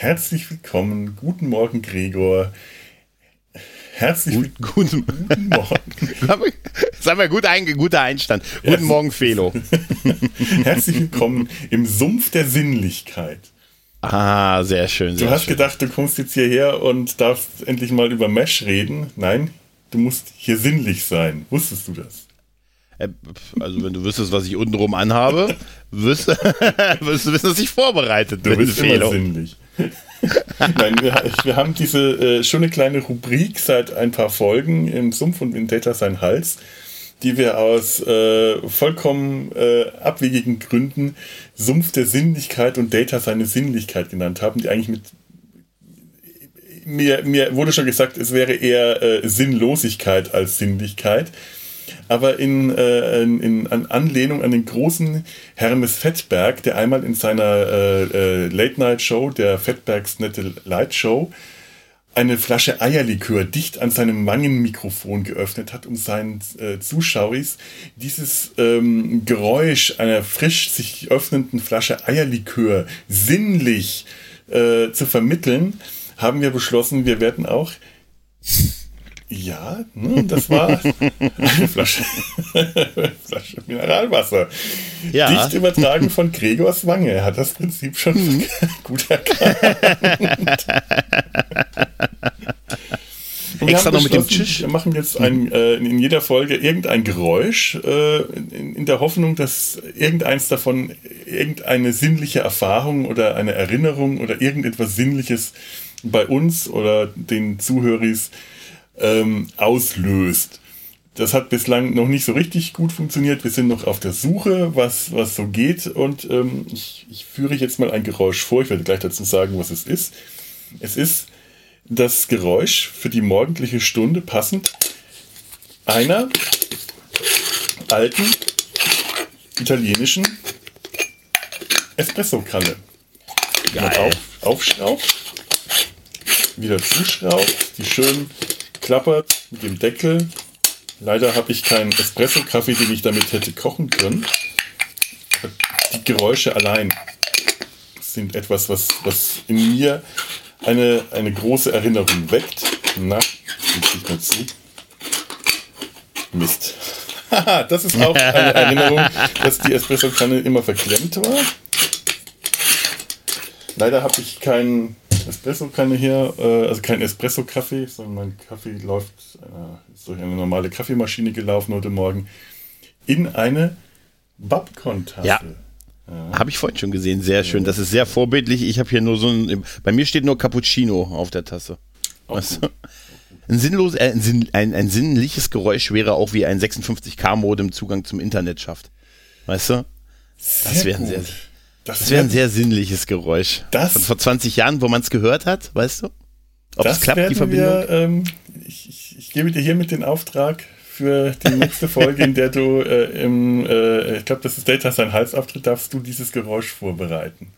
Herzlich willkommen, guten Morgen, Gregor. Herzlich willkommen. guten, Guten Morgen. Sag mal, gut ein, guter Einstand. Guten Morgen, Felo. Herzlich willkommen im Sumpf der Sinnlichkeit. Ah, sehr schön. Du Sehr hast schön. gedacht, du kommst jetzt hierher und darfst endlich mal über Mesh reden. Nein, du musst hier sinnlich sein. Wusstest du das? Äh, Also, wenn du wüsstest, was ich untenrum anhabe, wirst, du wissen, dass ich vorbereitet Du bin, bist immer Felo. sinnlich. Nein, wir, wir haben diese äh, schöne kleine Rubrik seit ein paar Folgen im Sumpf und in Data sein Hals, die wir aus äh, vollkommen äh, abwegigen Gründen Sumpf der Sinnlichkeit und Data seine Sinnlichkeit genannt haben, die eigentlich mit mir, mir wurde schon gesagt, es wäre eher äh, Sinnlosigkeit als Sinnlichkeit. Aber in, äh, in, in an Anlehnung an den großen Hermes Fettberg, der einmal in seiner äh, äh, Late-Night-Show, der Fettbergs Nette Light Show, eine Flasche Eierlikör dicht an seinem Wangenmikrofon geöffnet hat, um seinen äh, Zuschauers dieses ähm, Geräusch einer frisch sich öffnenden Flasche Eierlikör sinnlich äh, zu vermitteln, haben wir beschlossen, wir werden auch ja, ne, das war eine Flasche, Flasche Mineralwasser. Ja. Dicht übertragen von Gregors Wange. Er hat das Prinzip schon Mhm. gut erkannt. Und wir Extra noch mit dem Tisch. Wir machen jetzt ein, äh, in jeder Folge irgendein Geräusch, äh, in, in der Hoffnung, dass irgendeins davon irgendeine sinnliche Erfahrung oder eine Erinnerung oder irgendetwas Sinnliches bei uns oder den Zuhörers ähm, auslöst. Das hat bislang noch nicht so richtig gut funktioniert. Wir sind noch auf der Suche, was, was so geht. Und ähm, ich, ich führe jetzt mal ein Geräusch vor. Ich werde gleich dazu sagen, was es ist. Es ist das Geräusch für die morgendliche Stunde passend einer alten italienischen Espresso-Kanne. Die man auf, aufschraubt, wieder zuschraubt, die schön klappert mit dem Deckel. Leider habe ich keinen Espresso-Kaffee, den ich damit hätte kochen können. Die Geräusche allein sind etwas, was, was in mir eine, eine große Erinnerung weckt. Na, jetzt nicht mehr zu. Mist. Das ist auch eine Erinnerung, dass die Espresso-Kanne immer verklemmt war. Leider habe ich keinen Espresso-Kanne hier, äh, also kein Espresso-Kaffee, sondern mein Kaffee läuft äh, ist durch eine normale Kaffeemaschine gelaufen heute Morgen in eine Babcon-Tasse. Ja. Habe ich vorhin schon gesehen. Sehr schön. Das ist sehr vorbildlich. Ich habe hier nur so ein. Bei mir steht nur Cappuccino auf der Tasse. Weißt du? Ein, sinnlos, äh, ein, sinn, ein, ein sinnliches Geräusch wäre auch wie ein 56K-Modem Zugang zum Internet schafft. Weißt du? Das wäre ein sehr, gut. Das, das wäre ein sehr sinnliches Geräusch. Das- Von vor 20 Jahren, wo man es gehört hat, weißt du? Ob das es klappt, die Verbindung? Wir, ähm, ich, ich, ich gebe dir hiermit den Auftrag für die nächste Folge, in der du äh, im, äh, ich glaube, das ist Data sein Halsauftritt, darfst du dieses Geräusch vorbereiten.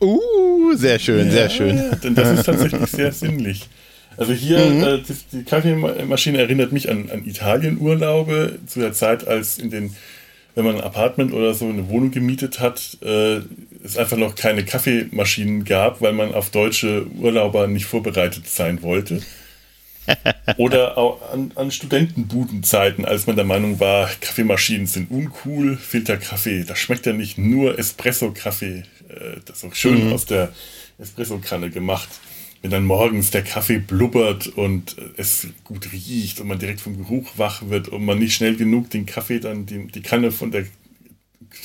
Uh, sehr schön, sehr schön. Ja, denn das ist tatsächlich sehr sinnlich. Also hier, Mhm. äh, die, die Kaffeemaschine erinnert mich an, an Italienurlaube zu der Zeit, als in den, wenn man ein Apartment oder so eine Wohnung gemietet hat, äh, es einfach noch keine Kaffeemaschinen gab, weil man auf deutsche Urlauber nicht vorbereitet sein wollte. Oder auch an, an Studentenbudenzeiten, als man der Meinung war, Kaffeemaschinen sind uncool, Filterkaffee, das schmeckt ja nicht nur Espresso-Kaffee, äh, das ist auch schön aus der Espresso-Kanne gemacht. Wenn dann morgens der Kaffee blubbert und es gut riecht und man direkt vom Geruch wach wird und man nicht schnell genug den Kaffee dann die, die Kanne von der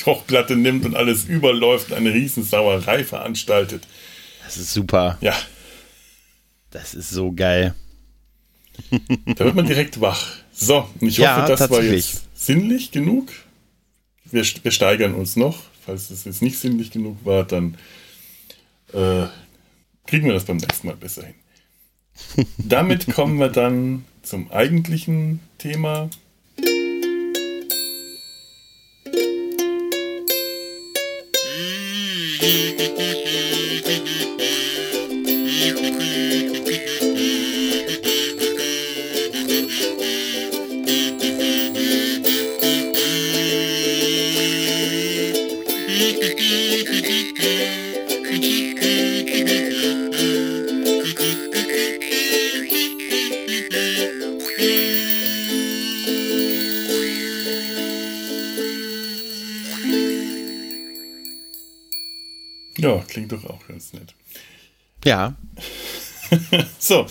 Kochplatte nimmt und alles überläuft und eine Riesensauerei veranstaltet. Das ist super. Ja, Das ist so geil. Da wird man direkt wach. So, und ich Ja, hoffe, das war jetzt sinnlich genug. Wir, wir steigern uns noch. Falls es jetzt nicht sinnlich genug war, dann äh, kriegen wir das beim nächsten Mal besser hin. Damit kommen wir dann zum eigentlichen Thema. klingt doch auch ganz nett. Ja. so,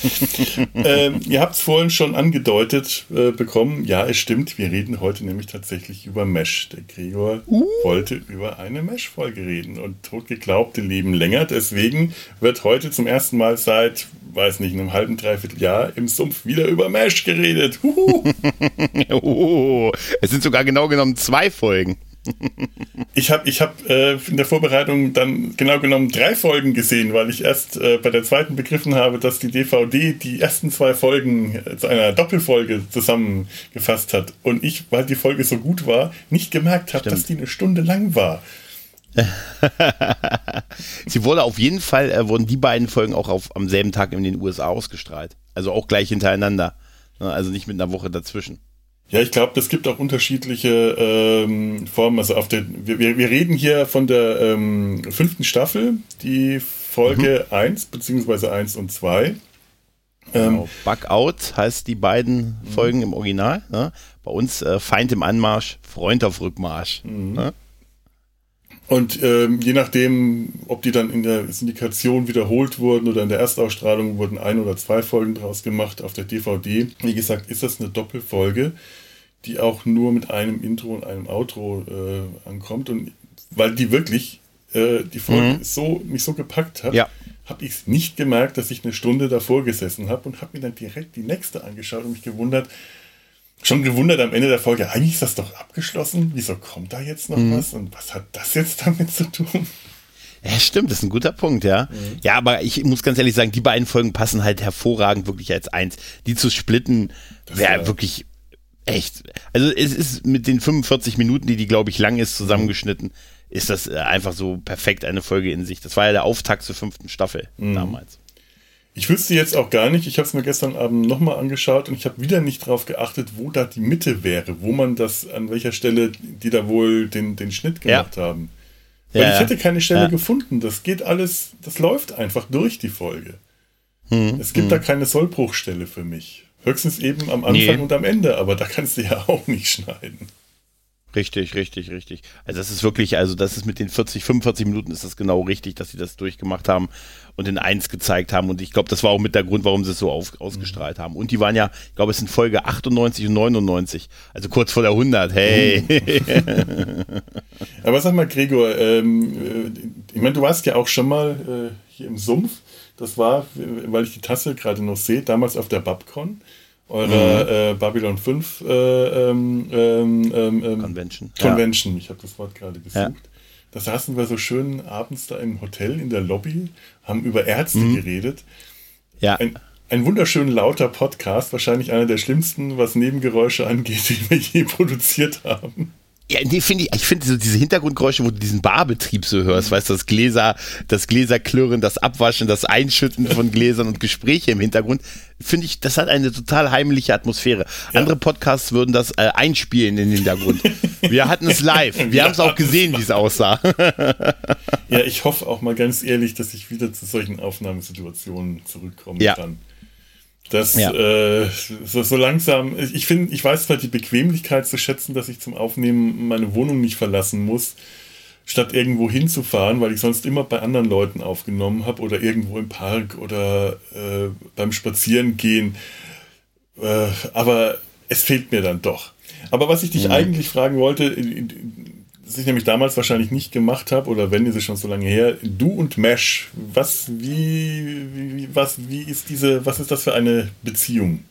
ähm, ihr habt es vorhin schon angedeutet äh, bekommen. Ja, es stimmt. Wir reden heute nämlich tatsächlich über Mesh. Der Gregor uh. wollte über eine Mesh-Folge reden und totgeglaubte leben länger. Deswegen wird heute zum ersten Mal seit, weiß nicht, einem halben, dreiviertel Jahr im Sumpf wieder über Mesh geredet. oh, es sind sogar genau genommen zwei Folgen ich habe ich hab, äh, in der Vorbereitung dann genau genommen drei Folgen gesehen, weil ich erst äh, bei der zweiten begriffen habe, dass die DVD die ersten zwei Folgen äh, zu einer Doppelfolge zusammengefasst hat. Und ich, weil die Folge so gut war, nicht gemerkt habe, dass die eine Stunde lang war. Sie wurde auf jeden Fall, äh, wurden die beiden Folgen auch auf, am selben Tag in den USA ausgestrahlt. Also auch gleich hintereinander. Also nicht mit einer Woche dazwischen. Ja, ich glaube, es gibt auch unterschiedliche ähm, Formen. Also auf der, wir, wir reden hier von der ähm, fünften Staffel, die Folge mhm. 1 beziehungsweise 1 und 2. Ähm, genau. Bug Out heißt die beiden mhm. Folgen im Original. Ne? Bei uns äh, Feind im Anmarsch, Freund auf Rückmarsch. Mhm. Ne? Und ähm, je nachdem, ob die dann in der Syndikation wiederholt wurden oder in der Erstausstrahlung wurden ein oder zwei Folgen draus gemacht auf der DVD. Wie gesagt, ist das eine Doppelfolge die auch nur mit einem Intro und einem Outro äh, ankommt. Und weil die wirklich äh, die Folge mhm. so, mich so gepackt hat, ja. habe ich es nicht gemerkt, dass ich eine Stunde davor gesessen habe und habe mir dann direkt die nächste angeschaut und mich gewundert, schon gewundert am Ende der Folge, eigentlich ist das doch abgeschlossen, wieso kommt da jetzt noch mhm. was und was hat das jetzt damit zu tun? Ja, stimmt, das ist ein guter Punkt, ja. Mhm. Ja, aber ich muss ganz ehrlich sagen, die beiden Folgen passen halt hervorragend wirklich als eins. Die zu splitten wäre wirklich echt. Also es ist mit den 45 Minuten, die die, glaube ich, lang ist, zusammengeschnitten, ist das äh, einfach so perfekt eine Folge in sich. Das war ja der Auftakt zur fünften Staffel mhm. damals. Ich wüsste jetzt auch gar nicht, ich habe es mir gestern Abend nochmal angeschaut und ich habe wieder nicht darauf geachtet, wo da die Mitte wäre, wo man das, an welcher Stelle die da wohl den, den Schnitt gemacht ja. haben. Weil ja, ich hätte keine Stelle ja. gefunden. Das geht alles, das läuft einfach durch die Folge. Hm, es gibt hm. da keine Sollbruchstelle für mich. Höchstens eben am Anfang nee. und am Ende, aber da kannst du ja auch nicht schneiden. Richtig, richtig, richtig. Also das ist wirklich, also das ist mit den 40, 45 Minuten ist das genau richtig, dass sie das durchgemacht haben und in eins gezeigt haben. Und ich glaube, das war auch mit der Grund, warum sie es so auf, ausgestrahlt mhm. haben. Und die waren ja, ich glaube, es sind Folge 98 und 99, also kurz vor der 100. Hey. Aber sag mal, Gregor, ähm, äh, ich meine, du warst ja auch schon mal äh, hier im Sumpf. Das war, weil ich die Tasse gerade noch sehe, damals auf der Babcon, eurer mhm. äh, Babylon 5 äh, ähm, ähm, ähm, Convention. Convention, ja. ich habe das Wort gerade gesucht. Ja. Da saßen wir so schön abends da im Hotel in der Lobby, haben über Ärzte mhm. geredet. Ja. Ein, ein wunderschön lauter Podcast, wahrscheinlich einer der schlimmsten, was Nebengeräusche angeht, die wir je produziert haben. Ja, nee, finde ich, ich finde so diese Hintergrundgeräusche, wo du diesen Barbetrieb so hörst, weißt du, das Gläser, das Gläserklirren, das Abwaschen, das Einschütten von Gläsern und Gespräche im Hintergrund, finde ich, das hat eine total heimliche Atmosphäre. Ja. Andere Podcasts würden das äh, einspielen in den Hintergrund. Wir hatten es live. Wir, Wir haben es auch gesehen, wie es aussah. ja, ich hoffe auch mal ganz ehrlich, dass ich wieder zu solchen Aufnahmesituationen zurückkommen ja. kann. Das ja. äh, so, so, langsam, ich finde, ich weiß zwar die Bequemlichkeit zu schätzen, dass ich zum Aufnehmen meine Wohnung nicht verlassen muss, statt irgendwo hinzufahren, weil ich sonst immer bei anderen Leuten aufgenommen habe oder irgendwo im Park oder äh, beim Spazierengehen. Äh, aber es fehlt mir dann doch. Aber was ich dich mhm. eigentlich fragen wollte, das ich nämlich damals wahrscheinlich nicht gemacht habe, oder wenn, ist es schon so lange her, du und Mesh, was, wie, wie, was, wie ist diese, was ist das für eine Beziehung?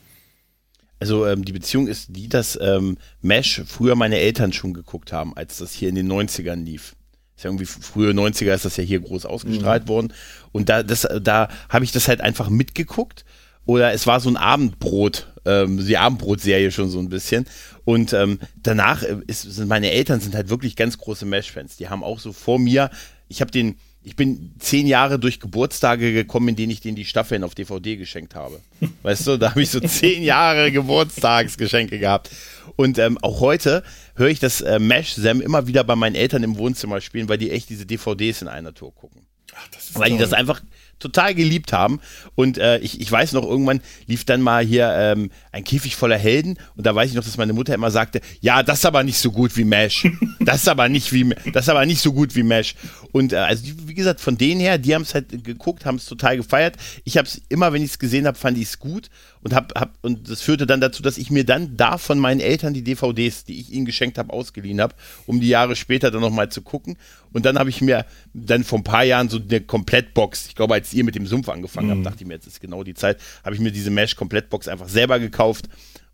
Also ähm, die Beziehung ist die, dass ähm, Mesh früher meine Eltern schon geguckt haben, als das hier in den 90ern lief. Ist ja irgendwie frühe 90er ist das ja hier groß ausgestrahlt mhm. worden. Und da, das, da habe ich das halt einfach mitgeguckt. Oder es war so ein Abendbrot, ähm, die Abendbrotserie schon so ein bisschen. Und ähm, danach äh, ist, sind meine Eltern sind halt wirklich ganz große Mesh-Fans. Die haben auch so vor mir, ich habe den, ich bin zehn Jahre durch Geburtstage gekommen, in denen ich denen die Staffeln auf DVD geschenkt habe. Weißt du, da habe ich so zehn Jahre Geburtstagsgeschenke gehabt. Und ähm, auch heute höre ich das äh, Mesh-Sam immer wieder bei meinen Eltern im Wohnzimmer spielen, weil die echt diese DVDs in einer Tour gucken. Ach, weil die das einfach total geliebt haben. Und äh, ich, ich weiß noch, irgendwann lief dann mal hier ähm, ein Käfig voller Helden und da weiß ich noch, dass meine Mutter immer sagte, ja, das ist aber nicht so gut wie Mesh. Das ist aber nicht wie das ist aber nicht so gut wie Mesh. Und äh, also wie gesagt, von denen her, die haben es halt geguckt, haben es total gefeiert. Ich habe es immer, wenn ich es gesehen habe, fand ich es gut und hab, hab und das führte dann dazu, dass ich mir dann da von meinen Eltern die DVDs, die ich ihnen geschenkt habe, ausgeliehen habe, um die Jahre später dann nochmal zu gucken. Und dann habe ich mir dann vor ein paar Jahren so eine Komplettbox, ich glaube, als ihr mit dem Sumpf angefangen mhm. habt, dachte ich mir, jetzt ist genau die Zeit, habe ich mir diese Mesh-Komplettbox einfach selber gekauft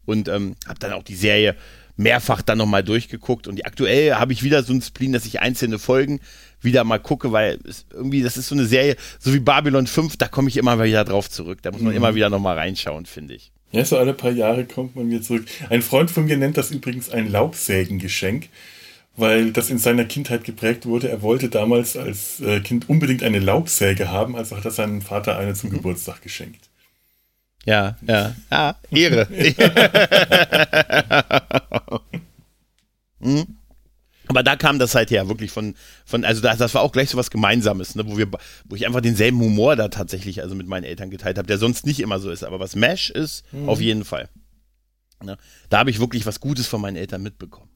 und ähm, habe dann auch die Serie mehrfach dann nochmal durchgeguckt. Und aktuell habe ich wieder so ein Spleen, dass ich einzelne Folgen wieder mal gucke, weil es irgendwie, das ist so eine Serie, so wie Babylon 5, da komme ich immer wieder drauf zurück. Da muss man mhm. immer wieder nochmal reinschauen, finde ich. Ja, so alle paar Jahre kommt man wieder zurück. Ein Freund von mir nennt das übrigens ein Laubsägengeschenk, weil das in seiner Kindheit geprägt wurde. Er wollte damals als äh, Kind unbedingt eine Laubsäge haben, also hat er seinem Vater eine zum mhm. Geburtstag geschenkt. Ja, ja, ja, Ehre. hm? Aber da kam das halt her, wirklich von, von also das, das war auch gleich so was Gemeinsames, ne, wo wir, wo ich einfach denselben Humor da tatsächlich also mit meinen Eltern geteilt habe, der sonst nicht immer so ist. Aber was Mesh ist, mhm. auf jeden Fall. Ne, da habe ich wirklich was Gutes von meinen Eltern mitbekommen.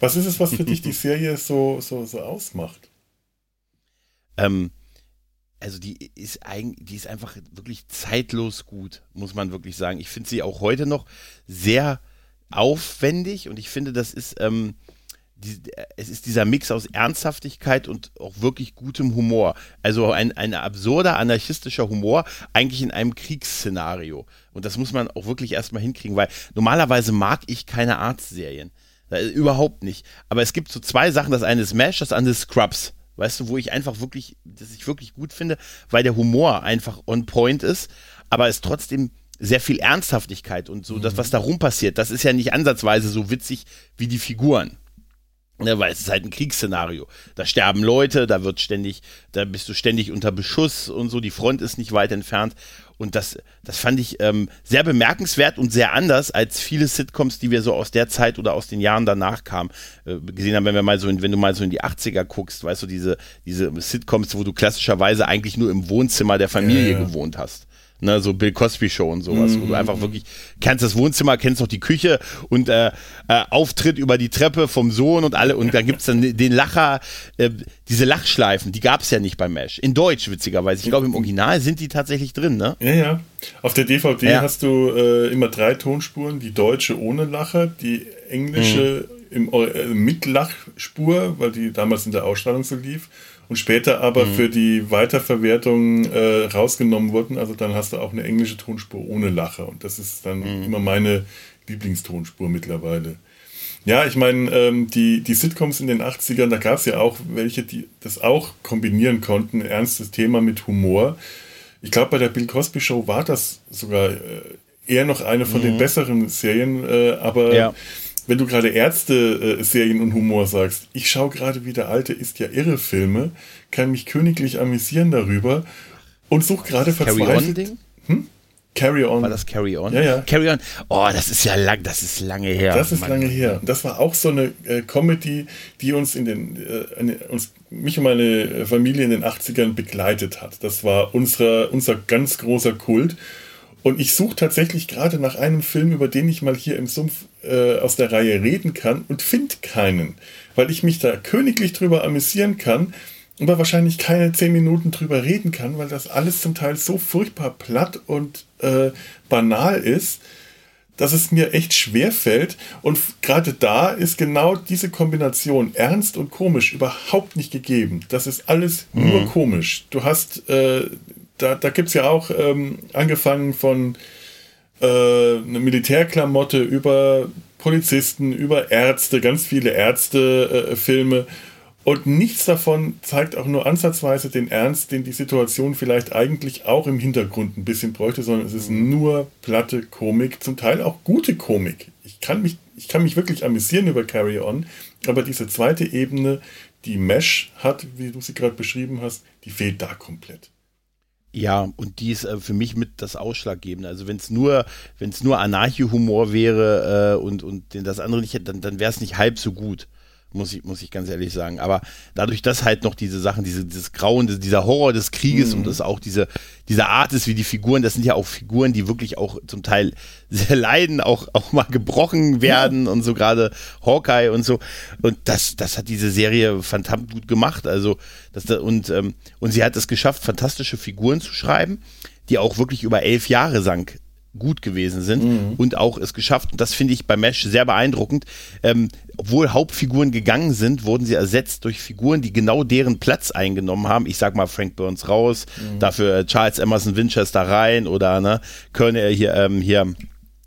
Was ist es, was für dich die Serie so, so, so ausmacht? Ähm, also die ist eigentlich, die ist einfach wirklich zeitlos gut, muss man wirklich sagen. Ich finde sie auch heute noch sehr aufwendig und ich finde, das ist, ähm, die, es ist dieser Mix aus Ernsthaftigkeit und auch wirklich gutem Humor. Also ein, ein absurder, anarchistischer Humor, eigentlich in einem Kriegsszenario. Und das muss man auch wirklich erstmal hinkriegen, weil normalerweise mag ich keine Arztserien. Überhaupt nicht. Aber es gibt so zwei Sachen. Das eine ist MASH, das andere ist Scrubs. Weißt du, wo ich einfach wirklich, das ich wirklich gut finde, weil der Humor einfach on point ist, aber es trotzdem sehr viel Ernsthaftigkeit und so, mhm. das, was da rum passiert, das ist ja nicht ansatzweise so witzig wie die Figuren. Ne, weil es ist halt ein Kriegsszenario. Da sterben Leute, da wird ständig, da bist du ständig unter Beschuss und so, die Front ist nicht weit entfernt. Und das, das fand ich ähm, sehr bemerkenswert und sehr anders als viele Sitcoms, die wir so aus der Zeit oder aus den Jahren danach kamen, äh, gesehen haben, wenn wir mal so in, wenn du mal so in die 80er guckst, weißt du, diese, diese Sitcoms, wo du klassischerweise eigentlich nur im Wohnzimmer der Familie ja, ja. gewohnt hast ne, so Bill Cosby Show und sowas, mhm. wo du einfach wirklich kennst das Wohnzimmer, kennst auch die Küche und äh, äh, Auftritt über die Treppe vom Sohn und alle und da gibt's dann den Lacher, äh, diese Lachschleifen, die gab's ja nicht beim Mesh. In Deutsch, witzigerweise. Ich glaube, im Original sind die tatsächlich drin, ne? Ja, ja. Auf der DVD ja. hast du äh, immer drei Tonspuren, die deutsche ohne Lacher, die englische mhm. im, äh, mit Lachspur, weil die damals in der Ausstrahlung so lief und später aber mhm. für die Weiterverwertung äh, rausgenommen wurden. Also dann hast du auch eine englische Tonspur ohne Lacher und das ist dann mhm. immer meine Lieblingstonspur mittlerweile. Ja, ich meine, ähm, die, die Sitcoms in den 80ern, da gab es ja auch welche, die das auch kombinieren konnten, ernstes Thema mit Humor. Ich glaube, bei der Bill Cosby Show war das sogar äh, eher noch eine von mhm. den besseren Serien, äh, aber ja wenn du gerade Ärzte-Serien und Humor sagst, ich schaue gerade wieder alte Ist ja irre Filme, kann mich königlich amüsieren darüber und suche gerade verzweifelt. Carry On Hm? Carry On. War das Carry On? Ja, ja. Carry On. Oh, das ist ja lang, das ist lange her. Das ist Mann. lange her. Das war auch so eine äh, Comedy, die uns in den, äh, uns, mich und meine Familie in den 80ern begleitet hat. Das war unser, unser ganz großer Kult. Und ich suche tatsächlich gerade nach einem Film, über den ich mal hier im Sumpf äh, aus der Reihe reden kann und finde keinen, weil ich mich da königlich drüber amüsieren kann, aber wahrscheinlich keine zehn Minuten drüber reden kann, weil das alles zum Teil so furchtbar platt und äh, banal ist, dass es mir echt schwer fällt. Und gerade da ist genau diese Kombination ernst und komisch überhaupt nicht gegeben. Das ist alles mhm. nur komisch. Du hast äh, da, da gibt es ja auch ähm, angefangen von äh, eine Militärklamotte über Polizisten, über Ärzte, ganz viele Ärzte-Filme. Äh, und nichts davon zeigt auch nur ansatzweise den Ernst, den die Situation vielleicht eigentlich auch im Hintergrund ein bisschen bräuchte, sondern es ist mhm. nur platte Komik, zum Teil auch gute Komik. Ich kann mich, ich kann mich wirklich amüsieren über Carry On, aber diese zweite Ebene, die Mesh hat, wie du sie gerade beschrieben hast, die fehlt da komplett. Ja, und die ist äh, für mich mit das Ausschlaggebende. Also wenn es nur, wenn es nur Anarcho-Humor wäre äh, und, und das andere nicht, dann, dann wäre es nicht halb so gut, muss ich, muss ich ganz ehrlich sagen. Aber dadurch, dass halt noch diese Sachen, diese, dieses Grauen, dieser Horror des Krieges mhm. und das auch diese, diese Art ist, wie die Figuren, das sind ja auch Figuren, die wirklich auch zum Teil sehr leiden, auch, auch mal gebrochen werden ja. und so gerade Hawkeye und so. Und das, das hat diese Serie fantastisch gut gemacht. Also, das, und, ähm, und sie hat es geschafft, fantastische Figuren zu schreiben, die auch wirklich über elf Jahre sank gut gewesen sind mhm. und auch es geschafft. Und das finde ich bei Mesh sehr beeindruckend. Ähm, obwohl Hauptfiguren gegangen sind, wurden sie ersetzt durch Figuren, die genau deren Platz eingenommen haben. Ich sag mal Frank Burns raus, mhm. dafür äh, Charles Emerson Winchester rein oder ne, Colonel hier, ähm, hier,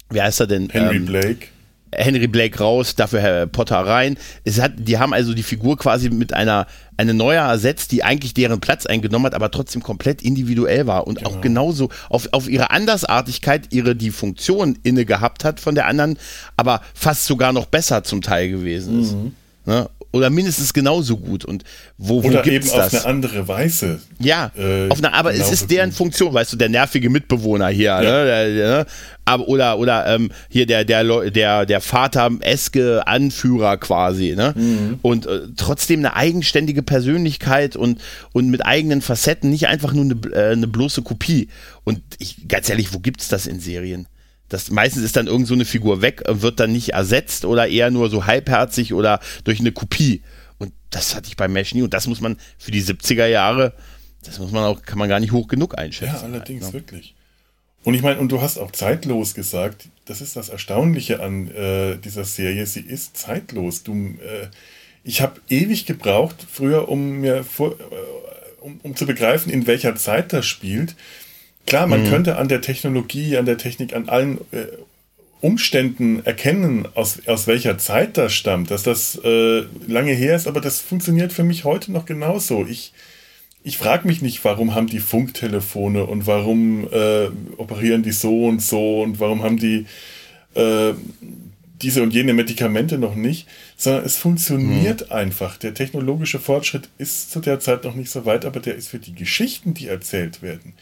wie heißt er denn? Henry ähm, Blake. Henry Blake raus, dafür Herr Potter rein. Es hat, die haben also die Figur quasi mit einer eine neue ersetzt, die eigentlich deren Platz eingenommen hat, aber trotzdem komplett individuell war und genau. auch genauso auf, auf ihre Andersartigkeit ihre die Funktion inne gehabt hat von der anderen, aber fast sogar noch besser zum Teil gewesen ist. Mhm. Ne? Oder mindestens genauso gut. Und wo, wo oder gibt's eben das? auf eine andere Weise. Ja, äh, auf eine, aber es ist deren Funktion, weißt du, der nervige Mitbewohner hier, ja. ne? Der, der, aber oder oder ähm, hier der der der der Vater-eske Anführer quasi, ne? Mhm. Und äh, trotzdem eine eigenständige Persönlichkeit und und mit eigenen Facetten, nicht einfach nur eine, äh, eine bloße Kopie. Und ich, ganz ehrlich, wo gibt's das in Serien? Das meistens ist dann irgend so eine Figur weg, wird dann nicht ersetzt oder eher nur so halbherzig oder durch eine Kopie. Und das hatte ich bei Mesh nie. Und das muss man für die 70er Jahre, das muss man auch, kann man gar nicht hoch genug einschätzen. Ja, allerdings, halt, ne? wirklich. Und ich meine, und du hast auch zeitlos gesagt, das ist das Erstaunliche an äh, dieser Serie, sie ist zeitlos. Du, äh, ich habe ewig gebraucht, früher, um mir vor, äh, um, um zu begreifen, in welcher Zeit das spielt. Klar, man mhm. könnte an der Technologie, an der Technik, an allen äh, Umständen erkennen, aus, aus welcher Zeit das stammt, dass das äh, lange her ist, aber das funktioniert für mich heute noch genauso. Ich, ich frage mich nicht, warum haben die Funktelefone und warum äh, operieren die so und so und warum haben die äh, diese und jene Medikamente noch nicht, sondern es funktioniert mhm. einfach. Der technologische Fortschritt ist zu der Zeit noch nicht so weit, aber der ist für die Geschichten, die erzählt werden,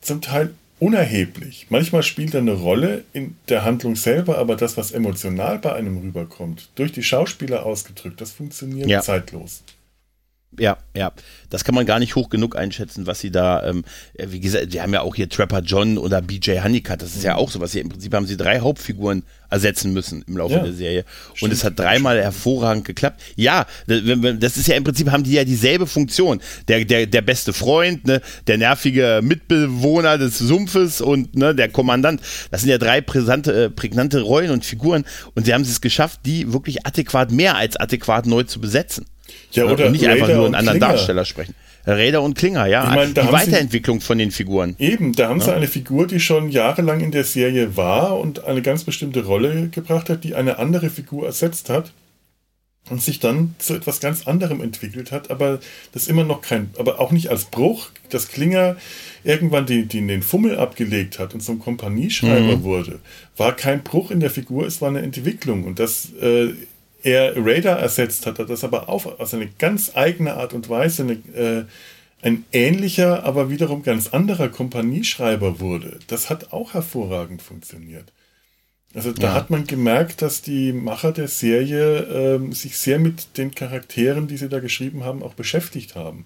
zum Teil unerheblich. Manchmal spielt er eine Rolle in der Handlung selber, aber das, was emotional bei einem rüberkommt, durch die Schauspieler ausgedrückt, das funktioniert ja. zeitlos. Ja, ja, das kann man gar nicht hoch genug einschätzen, was sie da, ähm, wie gesagt, wir haben ja auch hier Trapper John oder BJ Honeycutt, das ist ja mhm. auch so was. Hier, Im Prinzip haben sie drei Hauptfiguren ersetzen müssen im Laufe ja, der Serie. Und stimmt, es hat dreimal hervorragend geklappt. Ja, das ist ja im Prinzip, haben die ja dieselbe Funktion. Der, der, der beste Freund, ne, der nervige Mitbewohner des Sumpfes und ne, der Kommandant. Das sind ja drei präsente, äh, prägnante Rollen und Figuren. Und sie haben es geschafft, die wirklich adäquat, mehr als adäquat neu zu besetzen. Ja, oder und nicht Raider einfach nur einen anderen Klinger. Darsteller sprechen. Räder und Klinger, ja. Ich mein, die Weiterentwicklung sie, von den Figuren. Eben, da haben ja. sie eine Figur, die schon jahrelang in der Serie war und eine ganz bestimmte Rolle gebracht hat, die eine andere Figur ersetzt hat und sich dann zu etwas ganz anderem entwickelt hat, aber das immer noch kein, aber auch nicht als Bruch, dass Klinger irgendwann die, die den Fummel abgelegt hat und zum Kompanieschreiber mhm. wurde, war kein Bruch in der Figur, es war eine Entwicklung und das äh, er Radar ersetzt hat, hat das aber auf also eine ganz eigene Art und Weise eine, äh, ein ähnlicher, aber wiederum ganz anderer Kompanieschreiber wurde. Das hat auch hervorragend funktioniert. Also da ja. hat man gemerkt, dass die Macher der Serie äh, sich sehr mit den Charakteren, die sie da geschrieben haben, auch beschäftigt haben.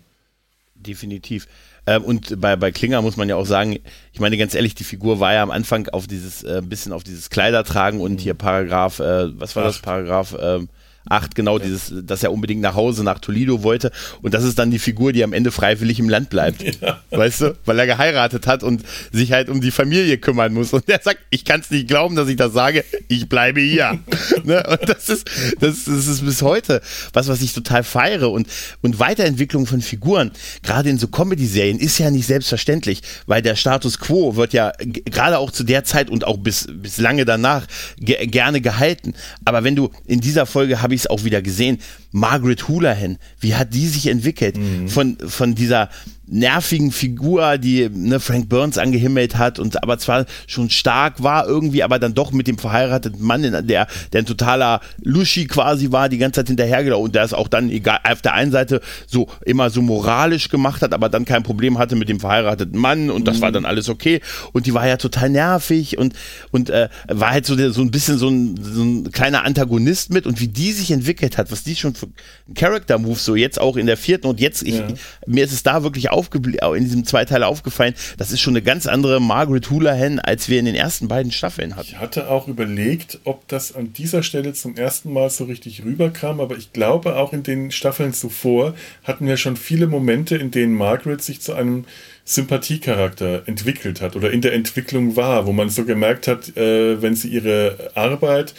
Definitiv. Ähm, und bei, bei Klinger muss man ja auch sagen, ich meine ganz ehrlich, die Figur war ja am Anfang auf dieses, äh, bisschen auf dieses Kleidertragen und hier Paragraph, äh, was war das, Paragraph, ähm, 8, genau, ja. dieses, dass er unbedingt nach Hause, nach Toledo wollte. Und das ist dann die Figur, die am Ende freiwillig im Land bleibt. Ja. Weißt du? Weil er geheiratet hat und sich halt um die Familie kümmern muss. Und er sagt, ich kann es nicht glauben, dass ich das sage, ich bleibe hier. ne? Und das ist, das, das ist bis heute was, was ich total feiere. Und, und Weiterentwicklung von Figuren, gerade in so Comedy-Serien, ist ja nicht selbstverständlich, weil der Status quo wird ja gerade auch zu der Zeit und auch bis, bis lange danach ge gerne gehalten. Aber wenn du in dieser Folge habe habe ich es auch wieder gesehen. Margaret Houlihan, wie hat die sich entwickelt? Mhm. Von, von dieser nervigen Figur, die ne, Frank Burns angehimmelt hat und aber zwar schon stark war irgendwie, aber dann doch mit dem verheirateten Mann, der, der ein totaler Luschi quasi war, die ganze Zeit hinterhergelaufen und der es auch dann egal, auf der einen Seite so immer so moralisch gemacht hat, aber dann kein Problem hatte mit dem verheirateten Mann und das mhm. war dann alles okay und die war ja total nervig und, und äh, war halt so, der, so ein bisschen so ein, so ein kleiner Antagonist mit und wie die sich entwickelt hat, was die schon ein Character-Move, so jetzt auch in der vierten und jetzt, ich, ja. mir ist es da wirklich aufgeblieben, in diesem Zweiteil aufgefallen, das ist schon eine ganz andere Margaret Houlihan, als wir in den ersten beiden Staffeln hatten. Ich hatte auch überlegt, ob das an dieser Stelle zum ersten Mal so richtig rüberkam, aber ich glaube auch in den Staffeln zuvor hatten wir schon viele Momente, in denen Margaret sich zu einem Sympathiecharakter entwickelt hat oder in der Entwicklung war, wo man so gemerkt hat, äh, wenn sie ihre Arbeit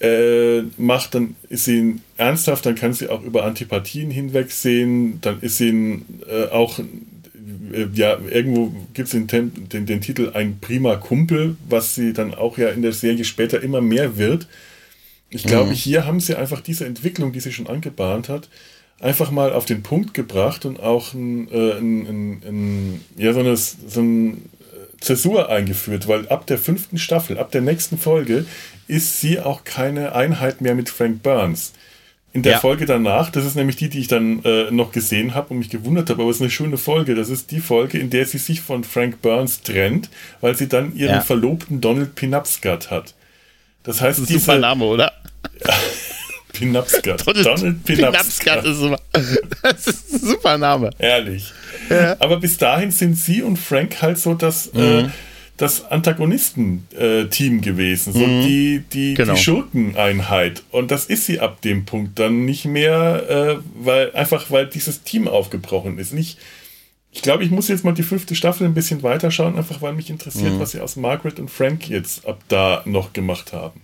äh, macht, dann ist sie ernsthaft, dann kann sie auch über Antipathien hinwegsehen, dann ist sie äh, auch, äh, ja, irgendwo gibt es den, den, den Titel Ein prima Kumpel, was sie dann auch ja in der Serie später immer mehr wird. Ich glaube, mhm. hier haben sie einfach diese Entwicklung, die sie schon angebahnt hat, einfach mal auf den Punkt gebracht und auch ein, äh, ein, ein, ein ja, so, eine, so ein Zäsur eingeführt, weil ab der fünften Staffel, ab der nächsten Folge, ist sie auch keine Einheit mehr mit Frank Burns. In der ja. Folge danach, das ist nämlich die, die ich dann äh, noch gesehen habe und mich gewundert habe, aber es ist eine schöne Folge. Das ist die Folge, in der sie sich von Frank Burns trennt, weil sie dann ihren ja. Verlobten Donald Pinapskat hat. Das heißt, das ist ein super Name, oder? Pinapskat. Donald, Donald Pinapskat. ist, super. das ist ein super Name. Ehrlich. Ja. Aber bis dahin sind sie und Frank halt so das, äh, mhm. äh, das Antagonisten-Team gewesen, so mhm. die, die, genau. die Schurkeneinheit. Und das ist sie ab dem Punkt dann nicht mehr, äh, weil einfach weil dieses Team aufgebrochen ist. Nicht, ich glaube, ich muss jetzt mal die fünfte Staffel ein bisschen weiterschauen, einfach weil mich interessiert, mhm. was sie aus Margaret und Frank jetzt ab da noch gemacht haben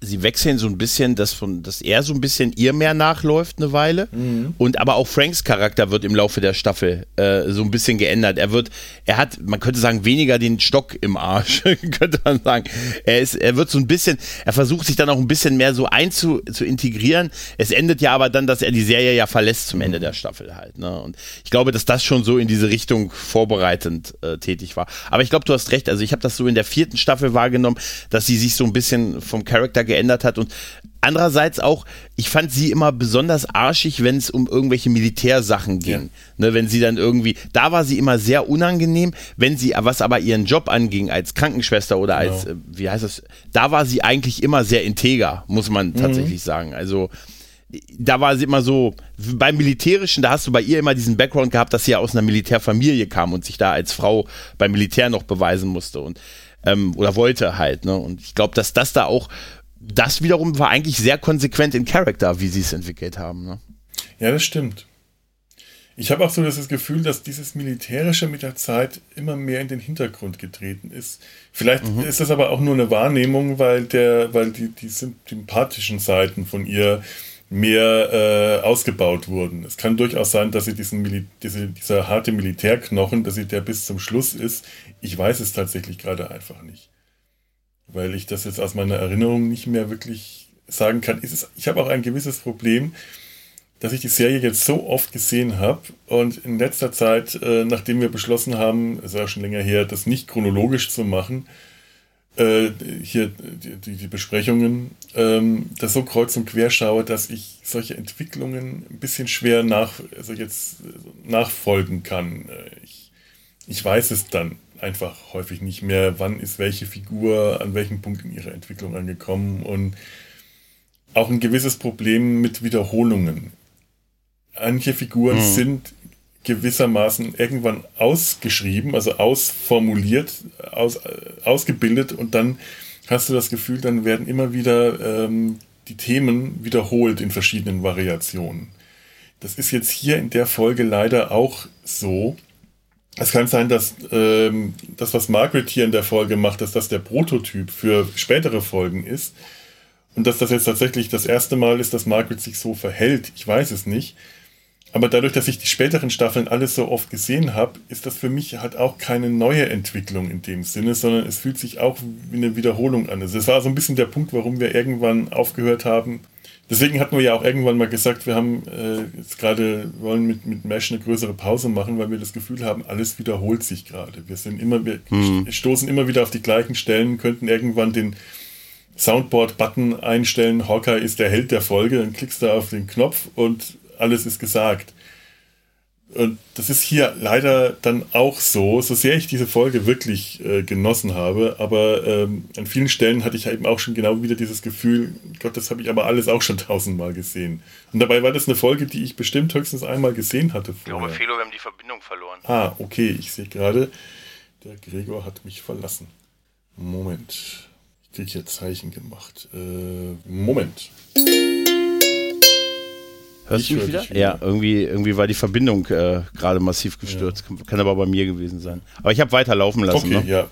sie wechseln so ein bisschen, dass, von, dass er so ein bisschen ihr mehr nachläuft eine Weile. Mhm. Und aber auch Franks Charakter wird im Laufe der Staffel äh, so ein bisschen geändert. Er wird, er hat, man könnte sagen, weniger den Stock im Arsch, könnte man sagen. Er ist, er wird so ein bisschen, er versucht sich dann auch ein bisschen mehr so einzu zu integrieren. Es endet ja aber dann, dass er die Serie ja verlässt zum Ende der Staffel halt. Ne? Und ich glaube, dass das schon so in diese Richtung vorbereitend äh, tätig war. Aber ich glaube, du hast recht. Also ich habe das so in der vierten Staffel wahrgenommen, dass sie sich so ein bisschen vom Charakter geändert hat und andererseits auch, ich fand sie immer besonders arschig, wenn es um irgendwelche Militärsachen ging. Ja. Ne, wenn sie dann irgendwie, da war sie immer sehr unangenehm, wenn sie, was aber ihren Job anging als Krankenschwester oder genau. als, äh, wie heißt das, da war sie eigentlich immer sehr integer, muss man mhm. tatsächlich sagen. Also, da war sie immer so, beim Militärischen, da hast du bei ihr immer diesen Background gehabt, dass sie ja aus einer Militärfamilie kam und sich da als Frau beim Militär noch beweisen musste und ähm, oder wollte halt. Ne? Und ich glaube, dass das da auch das wiederum war eigentlich sehr konsequent in Charakter, wie sie es entwickelt haben. Ne? Ja, das stimmt. Ich habe auch so das Gefühl, dass dieses Militärische mit der Zeit immer mehr in den Hintergrund getreten ist. Vielleicht mhm. ist das aber auch nur eine Wahrnehmung, weil der, weil die, die sympathischen Seiten von ihr mehr äh, ausgebaut wurden. Es kann durchaus sein, dass sie diesen Mil diese, dieser harte Militärknochen, dass sie der bis zum Schluss ist. Ich weiß es tatsächlich gerade einfach nicht weil ich das jetzt aus meiner Erinnerung nicht mehr wirklich sagen kann. Es, ich habe auch ein gewisses Problem, dass ich die Serie jetzt so oft gesehen habe und in letzter Zeit, äh, nachdem wir beschlossen haben, es ist ja schon länger her, das nicht chronologisch zu machen, äh, hier die, die Besprechungen, ähm, das so kreuz und quer schaue, dass ich solche Entwicklungen ein bisschen schwer nach, also jetzt nachfolgen kann. Äh, ich, ich weiß es dann einfach häufig nicht mehr, wann ist welche Figur an welchem Punkt in ihrer Entwicklung angekommen und auch ein gewisses Problem mit Wiederholungen. Manche Figuren mhm. sind gewissermaßen irgendwann ausgeschrieben, also ausformuliert, aus, ausgebildet und dann hast du das Gefühl, dann werden immer wieder ähm, die Themen wiederholt in verschiedenen Variationen. Das ist jetzt hier in der Folge leider auch so. Es kann sein, dass ähm, das, was Margaret hier in der Folge macht, dass das der Prototyp für spätere Folgen ist. Und dass das jetzt tatsächlich das erste Mal ist, dass Margaret sich so verhält. Ich weiß es nicht. Aber dadurch, dass ich die späteren Staffeln alles so oft gesehen habe, ist das für mich halt auch keine neue Entwicklung in dem Sinne, sondern es fühlt sich auch wie eine Wiederholung an. Also das war so ein bisschen der Punkt, warum wir irgendwann aufgehört haben, Deswegen hatten wir ja auch irgendwann mal gesagt, wir haben äh, jetzt gerade, wollen mit, mit Mesh eine größere Pause machen, weil wir das Gefühl haben, alles wiederholt sich gerade. Wir sind immer, wir mhm. stoßen immer wieder auf die gleichen Stellen, könnten irgendwann den Soundboard-Button einstellen, Hawkeye ist der Held der Folge, dann klickst du auf den Knopf und alles ist gesagt. Und das ist hier leider dann auch so, so sehr ich diese Folge wirklich äh, genossen habe, aber ähm, an vielen Stellen hatte ich eben auch schon genau wieder dieses Gefühl, Gott, das habe ich aber alles auch schon tausendmal gesehen. Und dabei war das eine Folge, die ich bestimmt höchstens einmal gesehen hatte. Vorher. Ich glaube, Felo, wir haben die Verbindung verloren. Ah, okay, ich sehe gerade, der Gregor hat mich verlassen. Moment, ich kriege hier Zeichen gemacht. Äh, Moment. Hörst du mich wieder? wieder? Ja, irgendwie, irgendwie war die Verbindung äh, gerade massiv gestürzt. Ja. Kann, aber bei mir gewesen sein. Aber ich habe weiter laufen lassen. Okay, ne? ja.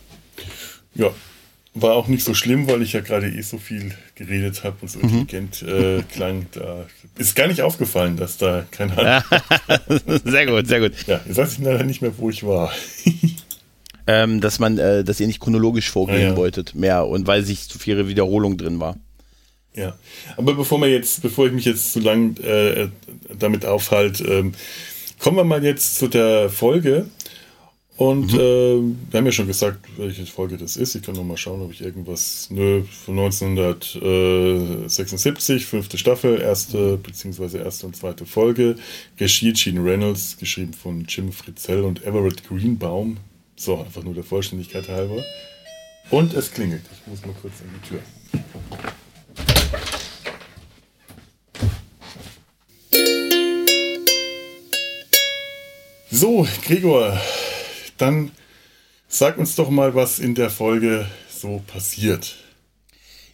Ja, war auch nicht so schlimm, weil ich ja gerade eh so viel geredet habe und so mhm. intelligent äh, klang. Da ist gar nicht aufgefallen, dass da keine Ahnung. sehr gut, sehr gut. Ja, jetzt weiß ich leider nicht mehr, wo ich war. ähm, dass man, äh, dass ihr nicht chronologisch vorgehen ja, ja. wolltet, mehr und weil sich zu viele Wiederholung drin war. Ja, aber bevor wir jetzt, bevor ich mich jetzt zu lang äh, damit aufhalte, ähm, kommen wir mal jetzt zu der Folge. Und mhm. äh, wir haben ja schon gesagt, welche Folge das ist. Ich kann noch mal schauen, ob ich irgendwas. Nö, von 1976, fünfte Staffel, erste beziehungsweise erste und zweite Folge. Regie Gene Reynolds, geschrieben von Jim Fritzell und Everett Greenbaum. So, einfach nur der Vollständigkeit halber. Und es klingelt. Ich muss mal kurz an die Tür. So, Gregor, dann sag uns doch mal, was in der Folge so passiert.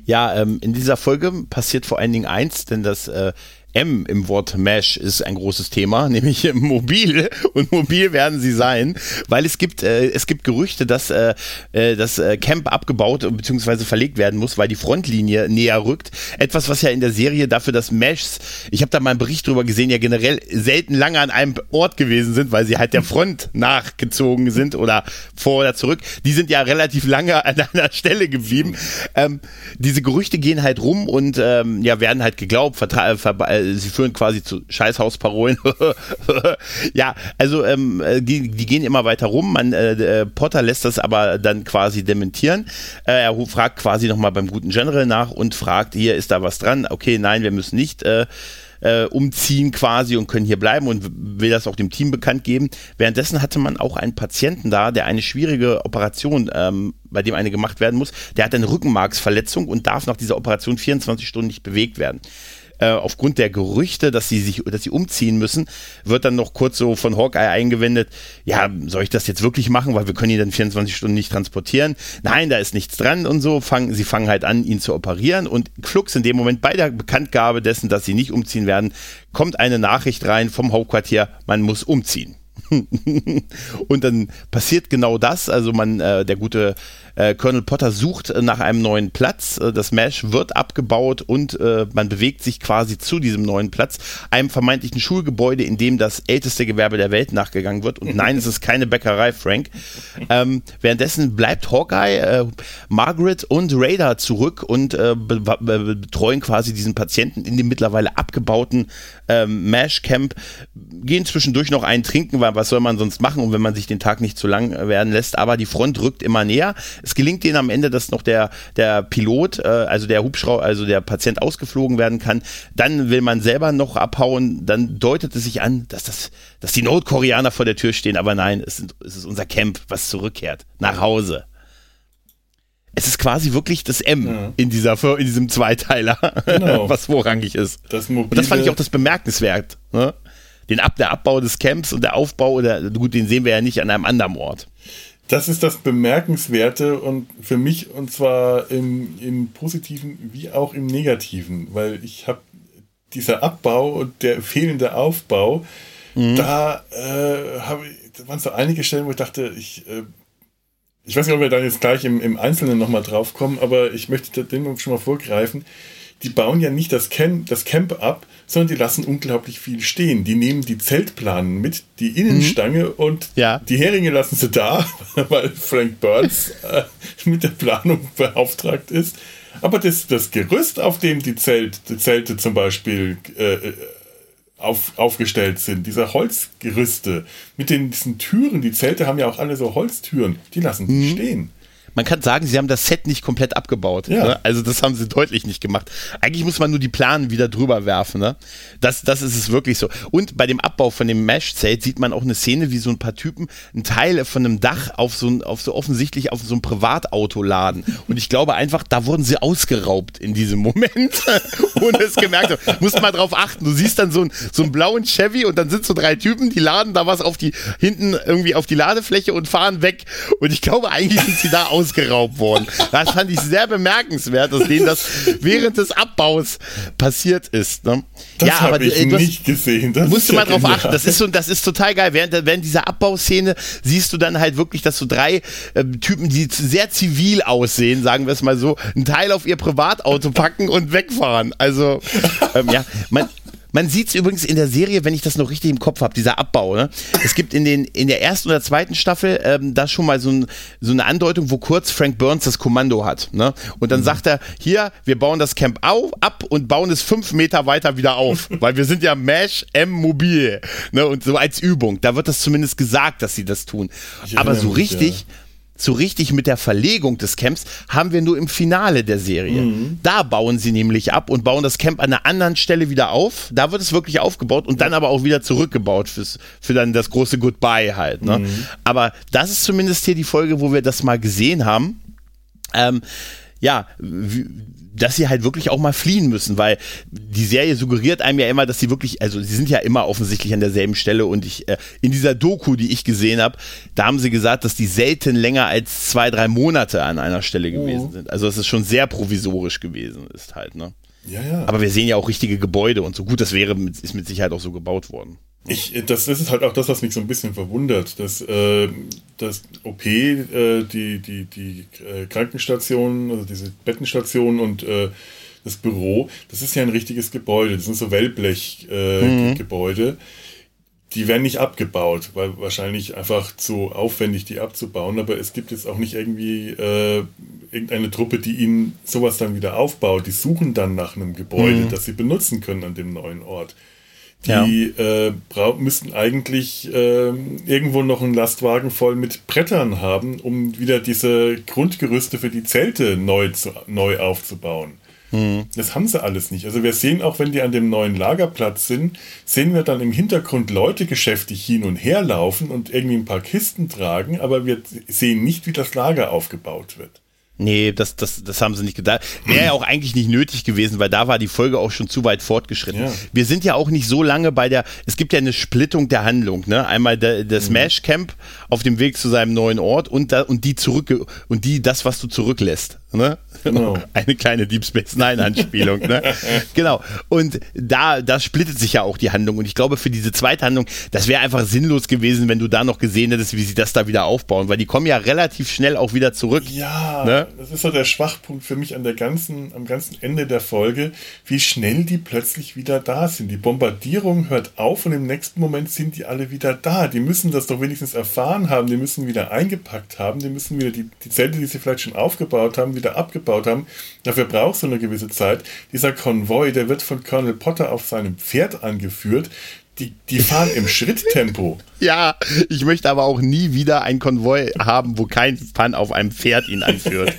Ja, ähm, in dieser Folge passiert vor allen Dingen eins, denn das äh, M im Wort Mesh ist ein großes Thema, nämlich mobil und mobil werden sie sein, weil es gibt äh, es gibt Gerüchte, dass äh, äh das äh, Camp abgebaut bzw. verlegt werden muss, weil die Frontlinie näher rückt. Etwas, was ja in der Serie dafür, dass Meshs, ich habe da mal einen Bericht drüber gesehen, ja generell selten lange an einem Ort gewesen sind, weil sie halt der Front nachgezogen sind oder vor oder zurück. Die sind ja relativ lange an einer Stelle geblieben. Ähm, diese Gerüchte gehen halt rum und ähm, ja werden halt geglaubt, vertra- ver- sie führen quasi zu Scheißhausparolen. ja, also ähm, äh, die, die gehen immer weiter rum. Man, äh, äh, Potter lässt das aber dann quasi dementieren. Äh, er fragt quasi nochmal beim guten General nach und fragt, hier ist da was dran? Okay, nein, wir müssen nicht. Äh, äh, umziehen quasi und können hier bleiben und will das auch dem Team bekannt geben. Währenddessen hatte man auch einen Patienten da, der eine schwierige Operation, ähm, bei dem eine gemacht werden muss. Der hat eine Rückenmarksverletzung und darf nach dieser Operation 24 Stunden nicht bewegt werden äh, aufgrund der Gerüchte, dass sie sich, dass sie umziehen müssen, wird dann noch kurz so von Hawkeye eingewendet, ja, soll ich das jetzt wirklich machen, weil wir können ihn dann 24 Stunden nicht transportieren. Nein, da ist nichts dran und so. Fangen, sie fangen halt an, ihn zu operieren und flugs in dem Moment bei der Bekanntgabe dessen, dass sie nicht umziehen werden, kommt eine Nachricht rein vom Hauptquartier, man muss umziehen. und dann passiert genau das. Also man, äh, der gute äh, Colonel Potter sucht nach einem neuen Platz. Äh, das Mesh wird abgebaut und äh, man bewegt sich quasi zu diesem neuen Platz, einem vermeintlichen Schulgebäude, in dem das älteste Gewerbe der Welt nachgegangen wird. Und nein, es ist keine Bäckerei, Frank. Ähm, währenddessen bleibt Hawkeye, äh, Margaret und Raider zurück und äh, be be betreuen quasi diesen Patienten in dem mittlerweile abgebauten ähm, Mesh Camp, gehen zwischendurch noch einen trinken, weil was soll man sonst machen wenn man sich den Tag nicht zu lang werden lässt. Aber die Front rückt immer näher. Es gelingt ihnen am Ende, dass noch der, der Pilot, äh, also der Hubschrauber, also der Patient ausgeflogen werden kann. Dann will man selber noch abhauen. Dann deutet es sich an, dass, das, dass die Nordkoreaner vor der Tür stehen. Aber nein, es, sind, es ist unser Camp, was zurückkehrt. Nach Hause. Es ist quasi wirklich das M ja. in, dieser, in diesem Zweiteiler, genau. was vorrangig ist. Das und das fand ich auch das bemerkenswert. Ne? Den Ab, der Abbau des Camps und der Aufbau, der, gut, den sehen wir ja nicht an einem anderen Ort das ist das Bemerkenswerte und für mich und zwar im, im Positiven wie auch im Negativen, weil ich habe dieser Abbau und der fehlende Aufbau, mhm. da äh, habe da waren so einige Stellen, wo ich dachte, ich äh, ich weiß nicht, ob wir da jetzt gleich im, im Einzelnen nochmal drauf kommen, aber ich möchte den schon mal vorgreifen die bauen ja nicht das Camp, das Camp ab, sondern die lassen unglaublich viel stehen. Die nehmen die Zeltplanen mit, die Innenstange mhm. und ja. die Heringe lassen sie da, weil Frank Burns äh, mit der Planung beauftragt ist. Aber das, das Gerüst, auf dem die, Zelt, die Zelte zum Beispiel äh, äh auf, aufgestellt sind, diese Holzgerüste mit den, diesen Türen, die Zelte haben ja auch alle so Holztüren, die lassen die mhm. stehen. Man kann sagen, sie haben das Set nicht komplett abgebaut. Ja. Ne? Also das haben sie deutlich nicht gemacht. Eigentlich muss man nur die Planen wieder drüber werfen. Ne? Das, das ist es wirklich so. Und bei dem Abbau von dem Mesh-Zelt sieht man auch eine Szene, wie so ein paar Typen ein Teil von einem Dach auf so, ein, auf so offensichtlich auf so ein Privatauto laden. Und ich glaube einfach, da wurden sie ausgeraubt in diesem Moment, ohne es gemerkt haben. Musst mal drauf achten. Du siehst dann so, ein, so einen blauen Chevy und dann sind so drei Typen, die laden da was auf die, hinten irgendwie auf die Ladefläche und fahren weg. Und ich glaube, eigentlich sind sie da ausgeraubt worden. Das fand ich sehr bemerkenswert, dass denen das während des Abbaus passiert ist. Ne? Das ja, habe ich du, nicht gesehen. Das musst du mal drauf achten. Das ist so, das ist total geil. Während, während dieser Abbauszene siehst du dann halt wirklich, dass so drei äh, Typen, die sehr zivil aussehen, sagen wir es mal so, einen Teil auf ihr Privatauto packen und wegfahren. Also, ähm, ja, man, man sieht es übrigens in der Serie, wenn ich das noch richtig im Kopf habe, dieser Abbau. Ne? Es gibt in, den, in der ersten oder zweiten Staffel ähm, da schon mal so, ein, so eine Andeutung, wo kurz Frank Burns das Kommando hat. Ne? Und dann mhm. sagt er, hier, wir bauen das Camp auf, ab und bauen es fünf Meter weiter wieder auf. weil wir sind ja Mesh M Mobil. Ne? Und so als Übung. Da wird das zumindest gesagt, dass sie das tun. Aber so richtig... Ja so richtig mit der Verlegung des Camps haben wir nur im Finale der Serie. Mhm. Da bauen sie nämlich ab und bauen das Camp an einer anderen Stelle wieder auf. Da wird es wirklich aufgebaut und dann aber auch wieder zurückgebaut fürs, für dann das große Goodbye halt. Ne? Mhm. Aber das ist zumindest hier die Folge, wo wir das mal gesehen haben. Ähm, ja, dass sie halt wirklich auch mal fliehen müssen, weil die Serie suggeriert einem ja immer, dass sie wirklich, also sie sind ja immer offensichtlich an derselben Stelle und ich, äh, in dieser Doku, die ich gesehen habe, da haben sie gesagt, dass die selten länger als zwei, drei Monate an einer Stelle oh. gewesen oh. sind. Also dass es schon sehr provisorisch gewesen ist halt, ne? Ja, ja. Aber wir sehen ja auch richtige Gebäude und so gut das wäre, ist mit Sicherheit auch so gebaut worden. Ich, das, das ist halt auch das, was mich so ein bisschen verwundert, dass äh, das OP, äh, die, die, die äh, Krankenstation, also diese Bettenstation und äh, das Büro, das ist ja ein richtiges Gebäude. Das sind so Wellblechgebäude. Äh, mhm. Die werden nicht abgebaut, weil wahrscheinlich einfach zu aufwendig, die abzubauen. Aber es gibt jetzt auch nicht irgendwie äh, irgendeine Truppe, die ihnen sowas dann wieder aufbaut. Die suchen dann nach einem Gebäude, mhm. das sie benutzen können an dem neuen Ort. Die ja. äh, müssten eigentlich äh, irgendwo noch einen Lastwagen voll mit Brettern haben, um wieder diese Grundgerüste für die Zelte neu, zu, neu aufzubauen. Mhm. Das haben sie alles nicht. Also wir sehen auch, wenn die an dem neuen Lagerplatz sind, sehen wir dann im Hintergrund Leute geschäftig hin und her laufen und irgendwie ein paar Kisten tragen, aber wir sehen nicht, wie das Lager aufgebaut wird. Nee, das, das, das haben sie nicht gedacht. Wäre ja auch eigentlich nicht nötig gewesen, weil da war die Folge auch schon zu weit fortgeschritten. Ja. Wir sind ja auch nicht so lange bei der, es gibt ja eine Splittung der Handlung, ne? Einmal der, der mhm. Smash Camp auf dem Weg zu seinem neuen Ort und, da, und die zurück, und die, das, was du zurücklässt. Ne? Genau. Eine kleine Deep Space Nine Anspielung. ne? Genau. Und da, da splittet sich ja auch die Handlung. Und ich glaube, für diese zweite Handlung, das wäre einfach sinnlos gewesen, wenn du da noch gesehen hättest, wie sie das da wieder aufbauen, weil die kommen ja relativ schnell auch wieder zurück. Ja, ne? das ist so der Schwachpunkt für mich an der ganzen, am ganzen Ende der Folge, wie schnell die plötzlich wieder da sind. Die Bombardierung hört auf und im nächsten Moment sind die alle wieder da. Die müssen das doch wenigstens erfahren haben, die müssen wieder eingepackt haben, die müssen wieder die, die Zelte, die sie vielleicht schon aufgebaut haben, wieder abgebaut haben. Dafür braucht es eine gewisse Zeit. Dieser Konvoi, der wird von Colonel Potter auf seinem Pferd angeführt. Die, die fahren im Schritttempo. Ja, ich möchte aber auch nie wieder ein Konvoi haben, wo kein Pan auf einem Pferd ihn anführt.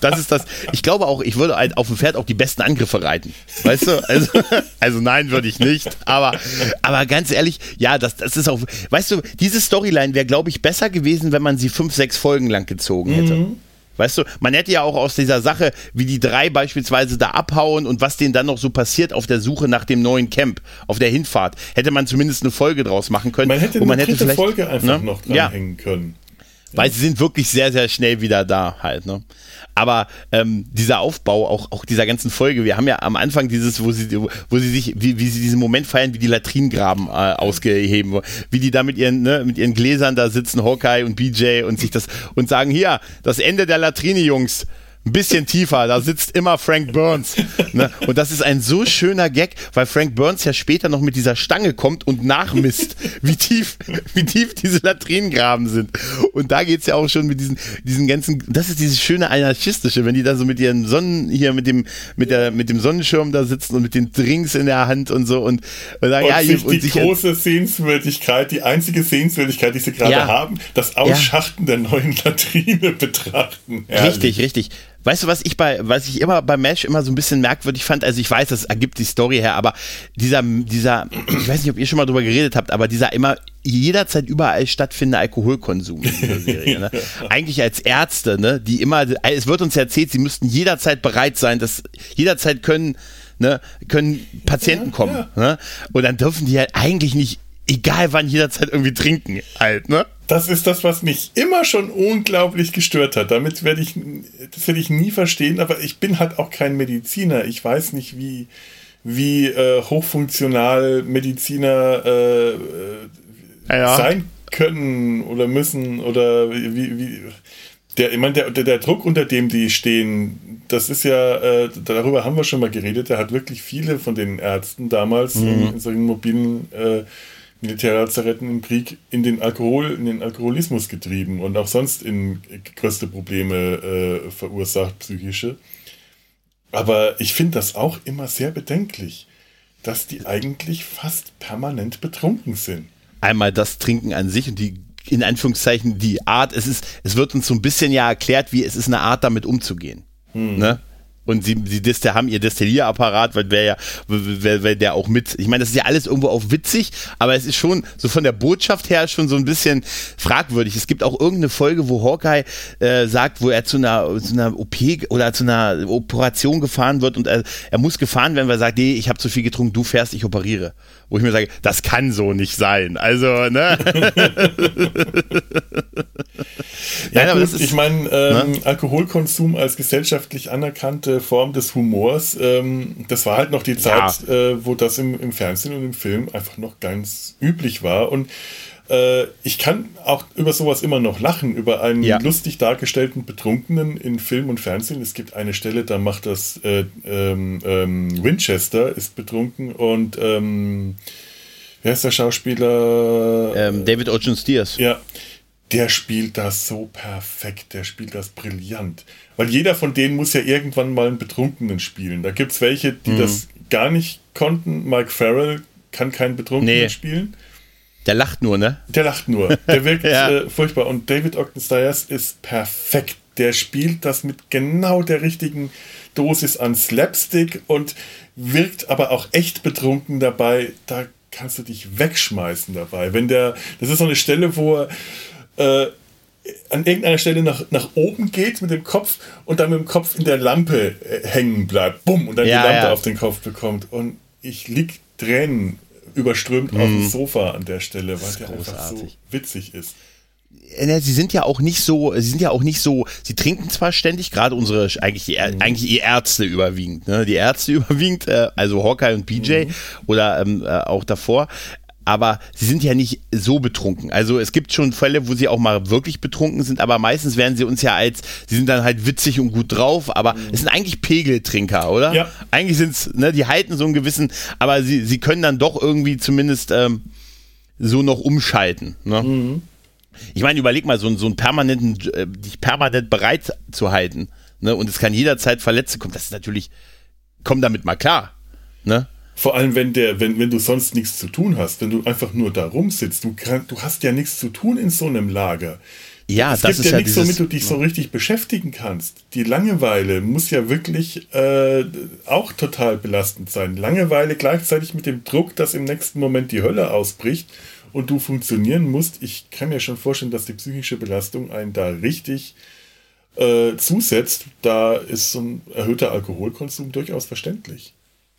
Das ist das. Ich glaube auch, ich würde auf dem Pferd auch die besten Angriffe reiten. Weißt du? Also, also nein, würde ich nicht. Aber, aber ganz ehrlich, ja, das, das ist auch. Weißt du, diese Storyline wäre, glaube ich, besser gewesen, wenn man sie fünf, sechs Folgen lang gezogen hätte. Mhm. Weißt du, man hätte ja auch aus dieser Sache, wie die drei beispielsweise da abhauen und was denen dann noch so passiert auf der Suche nach dem neuen Camp, auf der Hinfahrt, hätte man zumindest eine Folge draus machen können. Man hätte eine man hätte Folge einfach ne? noch dranhängen ja. können. Weil sie sind wirklich sehr, sehr schnell wieder da halt, ne? Aber ähm, dieser Aufbau, auch, auch dieser ganzen Folge, wir haben ja am Anfang dieses, wo sie, wo sie sich, wie, wie sie diesen Moment feiern, wie die Latrinengraben äh, ausgeheben, wie die da mit ihren, ne, mit ihren Gläsern da sitzen, Hawkeye und BJ und sich das und sagen, hier, das Ende der Latrine, Jungs ein bisschen tiefer, da sitzt immer Frank Burns. Ne? Und das ist ein so schöner Gag, weil Frank Burns ja später noch mit dieser Stange kommt und nachmisst, wie tief, wie tief diese Latrinengraben sind. Und da geht's ja auch schon mit diesen, diesen ganzen, das ist dieses schöne anarchistische, wenn die da so mit ihren Sonnen, hier mit dem, mit der, mit dem Sonnenschirm da sitzen und mit den Drinks in der Hand und so und, und sagen, und ja, sich und die sich große Sehenswürdigkeit, die einzige Sehenswürdigkeit, die sie gerade ja. haben, das Ausschachten ja. der neuen Latrine betrachten. Herrlich. Richtig, richtig. Weißt du, was ich bei, was ich immer bei Mesh immer so ein bisschen merkwürdig fand? Also ich weiß, das ergibt die Story her, aber dieser, dieser, ich weiß nicht, ob ihr schon mal drüber geredet habt, aber dieser immer jederzeit überall stattfindende Alkoholkonsum in dieser Serie. Ne? Eigentlich als Ärzte, ne, die immer, es wird uns erzählt, sie müssten jederzeit bereit sein, dass jederzeit können, ne, können Patienten kommen. Ja, ja. Ne? Und dann dürfen die halt eigentlich nicht, egal wann, jederzeit irgendwie trinken, halt, ne? Das ist das, was mich immer schon unglaublich gestört hat. Damit werde ich, das werde ich nie verstehen, aber ich bin halt auch kein Mediziner. Ich weiß nicht, wie, wie äh, hochfunktional Mediziner äh, ja. sein können oder müssen oder wie, wie der, ich meine, der, der, der Druck, unter dem die stehen, das ist ja, äh, darüber haben wir schon mal geredet, der hat wirklich viele von den Ärzten damals mhm. in, in solchen mobilen äh, Militärlazaretten im Krieg in den Alkohol, in den Alkoholismus getrieben und auch sonst in größte Probleme äh, verursacht, psychische. Aber ich finde das auch immer sehr bedenklich, dass die eigentlich fast permanent betrunken sind. Einmal das Trinken an sich und die in Anführungszeichen die Art, es ist, es wird uns so ein bisschen ja erklärt, wie es ist eine Art, damit umzugehen. Hm. Ne? Und sie, sie Diste haben ihr Destillierapparat, weil wäre ja, weil, weil der auch mit, ich meine, das ist ja alles irgendwo auch witzig, aber es ist schon so von der Botschaft her schon so ein bisschen fragwürdig. Es gibt auch irgendeine Folge, wo Hawkeye äh, sagt, wo er zu einer, zu einer OP oder zu einer Operation gefahren wird und er, er muss gefahren werden, weil er sagt, nee, ich habe zu viel getrunken, du fährst, ich operiere. Wo ich mir sage, das kann so nicht sein. Also, ne? ja, Nein, gut, ich meine, ähm, ne? Alkoholkonsum als gesellschaftlich anerkannte Form des Humors, ähm, das war halt noch die Zeit, ja. äh, wo das im, im Fernsehen und im Film einfach noch ganz üblich war. Und äh, ich kann auch über sowas immer noch lachen, über einen ja. lustig dargestellten Betrunkenen in Film und Fernsehen. Es gibt eine Stelle, da macht das äh, ähm, ähm, Winchester, ist betrunken und ähm, wer ist der Schauspieler? Ähm, David Ocean Steers. Ja, der spielt das so perfekt, der spielt das brillant. Weil jeder von denen muss ja irgendwann mal einen Betrunkenen spielen. Da gibt es welche, die mhm. das gar nicht konnten. Mike Farrell kann keinen Betrunkenen nee. spielen. Der lacht nur, ne? Der lacht nur. Der wirkt ja. äh, furchtbar. Und David Ogden Stiers ist perfekt. Der spielt das mit genau der richtigen Dosis an Slapstick und wirkt aber auch echt betrunken dabei. Da kannst du dich wegschmeißen dabei. Wenn der, das ist so eine Stelle, wo er äh, an irgendeiner Stelle nach, nach oben geht mit dem Kopf und dann mit dem Kopf in der Lampe äh, hängen bleibt. Bumm, und dann ja, die Lampe ja. auf den Kopf bekommt. Und ich lieg Tränen überströmt mhm. auf dem Sofa an der Stelle, weil der einfach so witzig ist. Ne, sie sind ja auch nicht so, sie sind ja auch nicht so, sie trinken zwar ständig, gerade unsere, eigentlich die, mhm. eigentlich die Ärzte überwiegend, ne? Die Ärzte überwiegend, äh, also Hawkeye und BJ mhm. oder ähm, äh, auch davor, aber sie sind ja nicht so betrunken. Also es gibt schon Fälle, wo sie auch mal wirklich betrunken sind, aber meistens werden sie uns ja als, sie sind dann halt witzig und gut drauf, aber mhm. es sind eigentlich Pegeltrinker, oder? Ja. Eigentlich sind es, ne, die halten so einen gewissen, aber sie, sie können dann doch irgendwie zumindest ähm, so noch umschalten. Ne? Mhm. Ich meine, überleg mal, so, so einen permanenten, äh, dich permanent bereit zu halten, ne? Und es kann jederzeit Verletzte kommen. Das ist natürlich, komm damit mal klar, ne? Vor allem, wenn, der, wenn, wenn du sonst nichts zu tun hast, wenn du einfach nur da rumsitzt. Du, kann, du hast ja nichts zu tun in so einem Lager. Ja, es das gibt ist ja nichts, womit du dich ja. so richtig beschäftigen kannst. Die Langeweile muss ja wirklich äh, auch total belastend sein. Langeweile gleichzeitig mit dem Druck, dass im nächsten Moment die Hölle ausbricht und du funktionieren musst. Ich kann mir schon vorstellen, dass die psychische Belastung einen da richtig äh, zusetzt. Da ist so ein erhöhter Alkoholkonsum durchaus verständlich.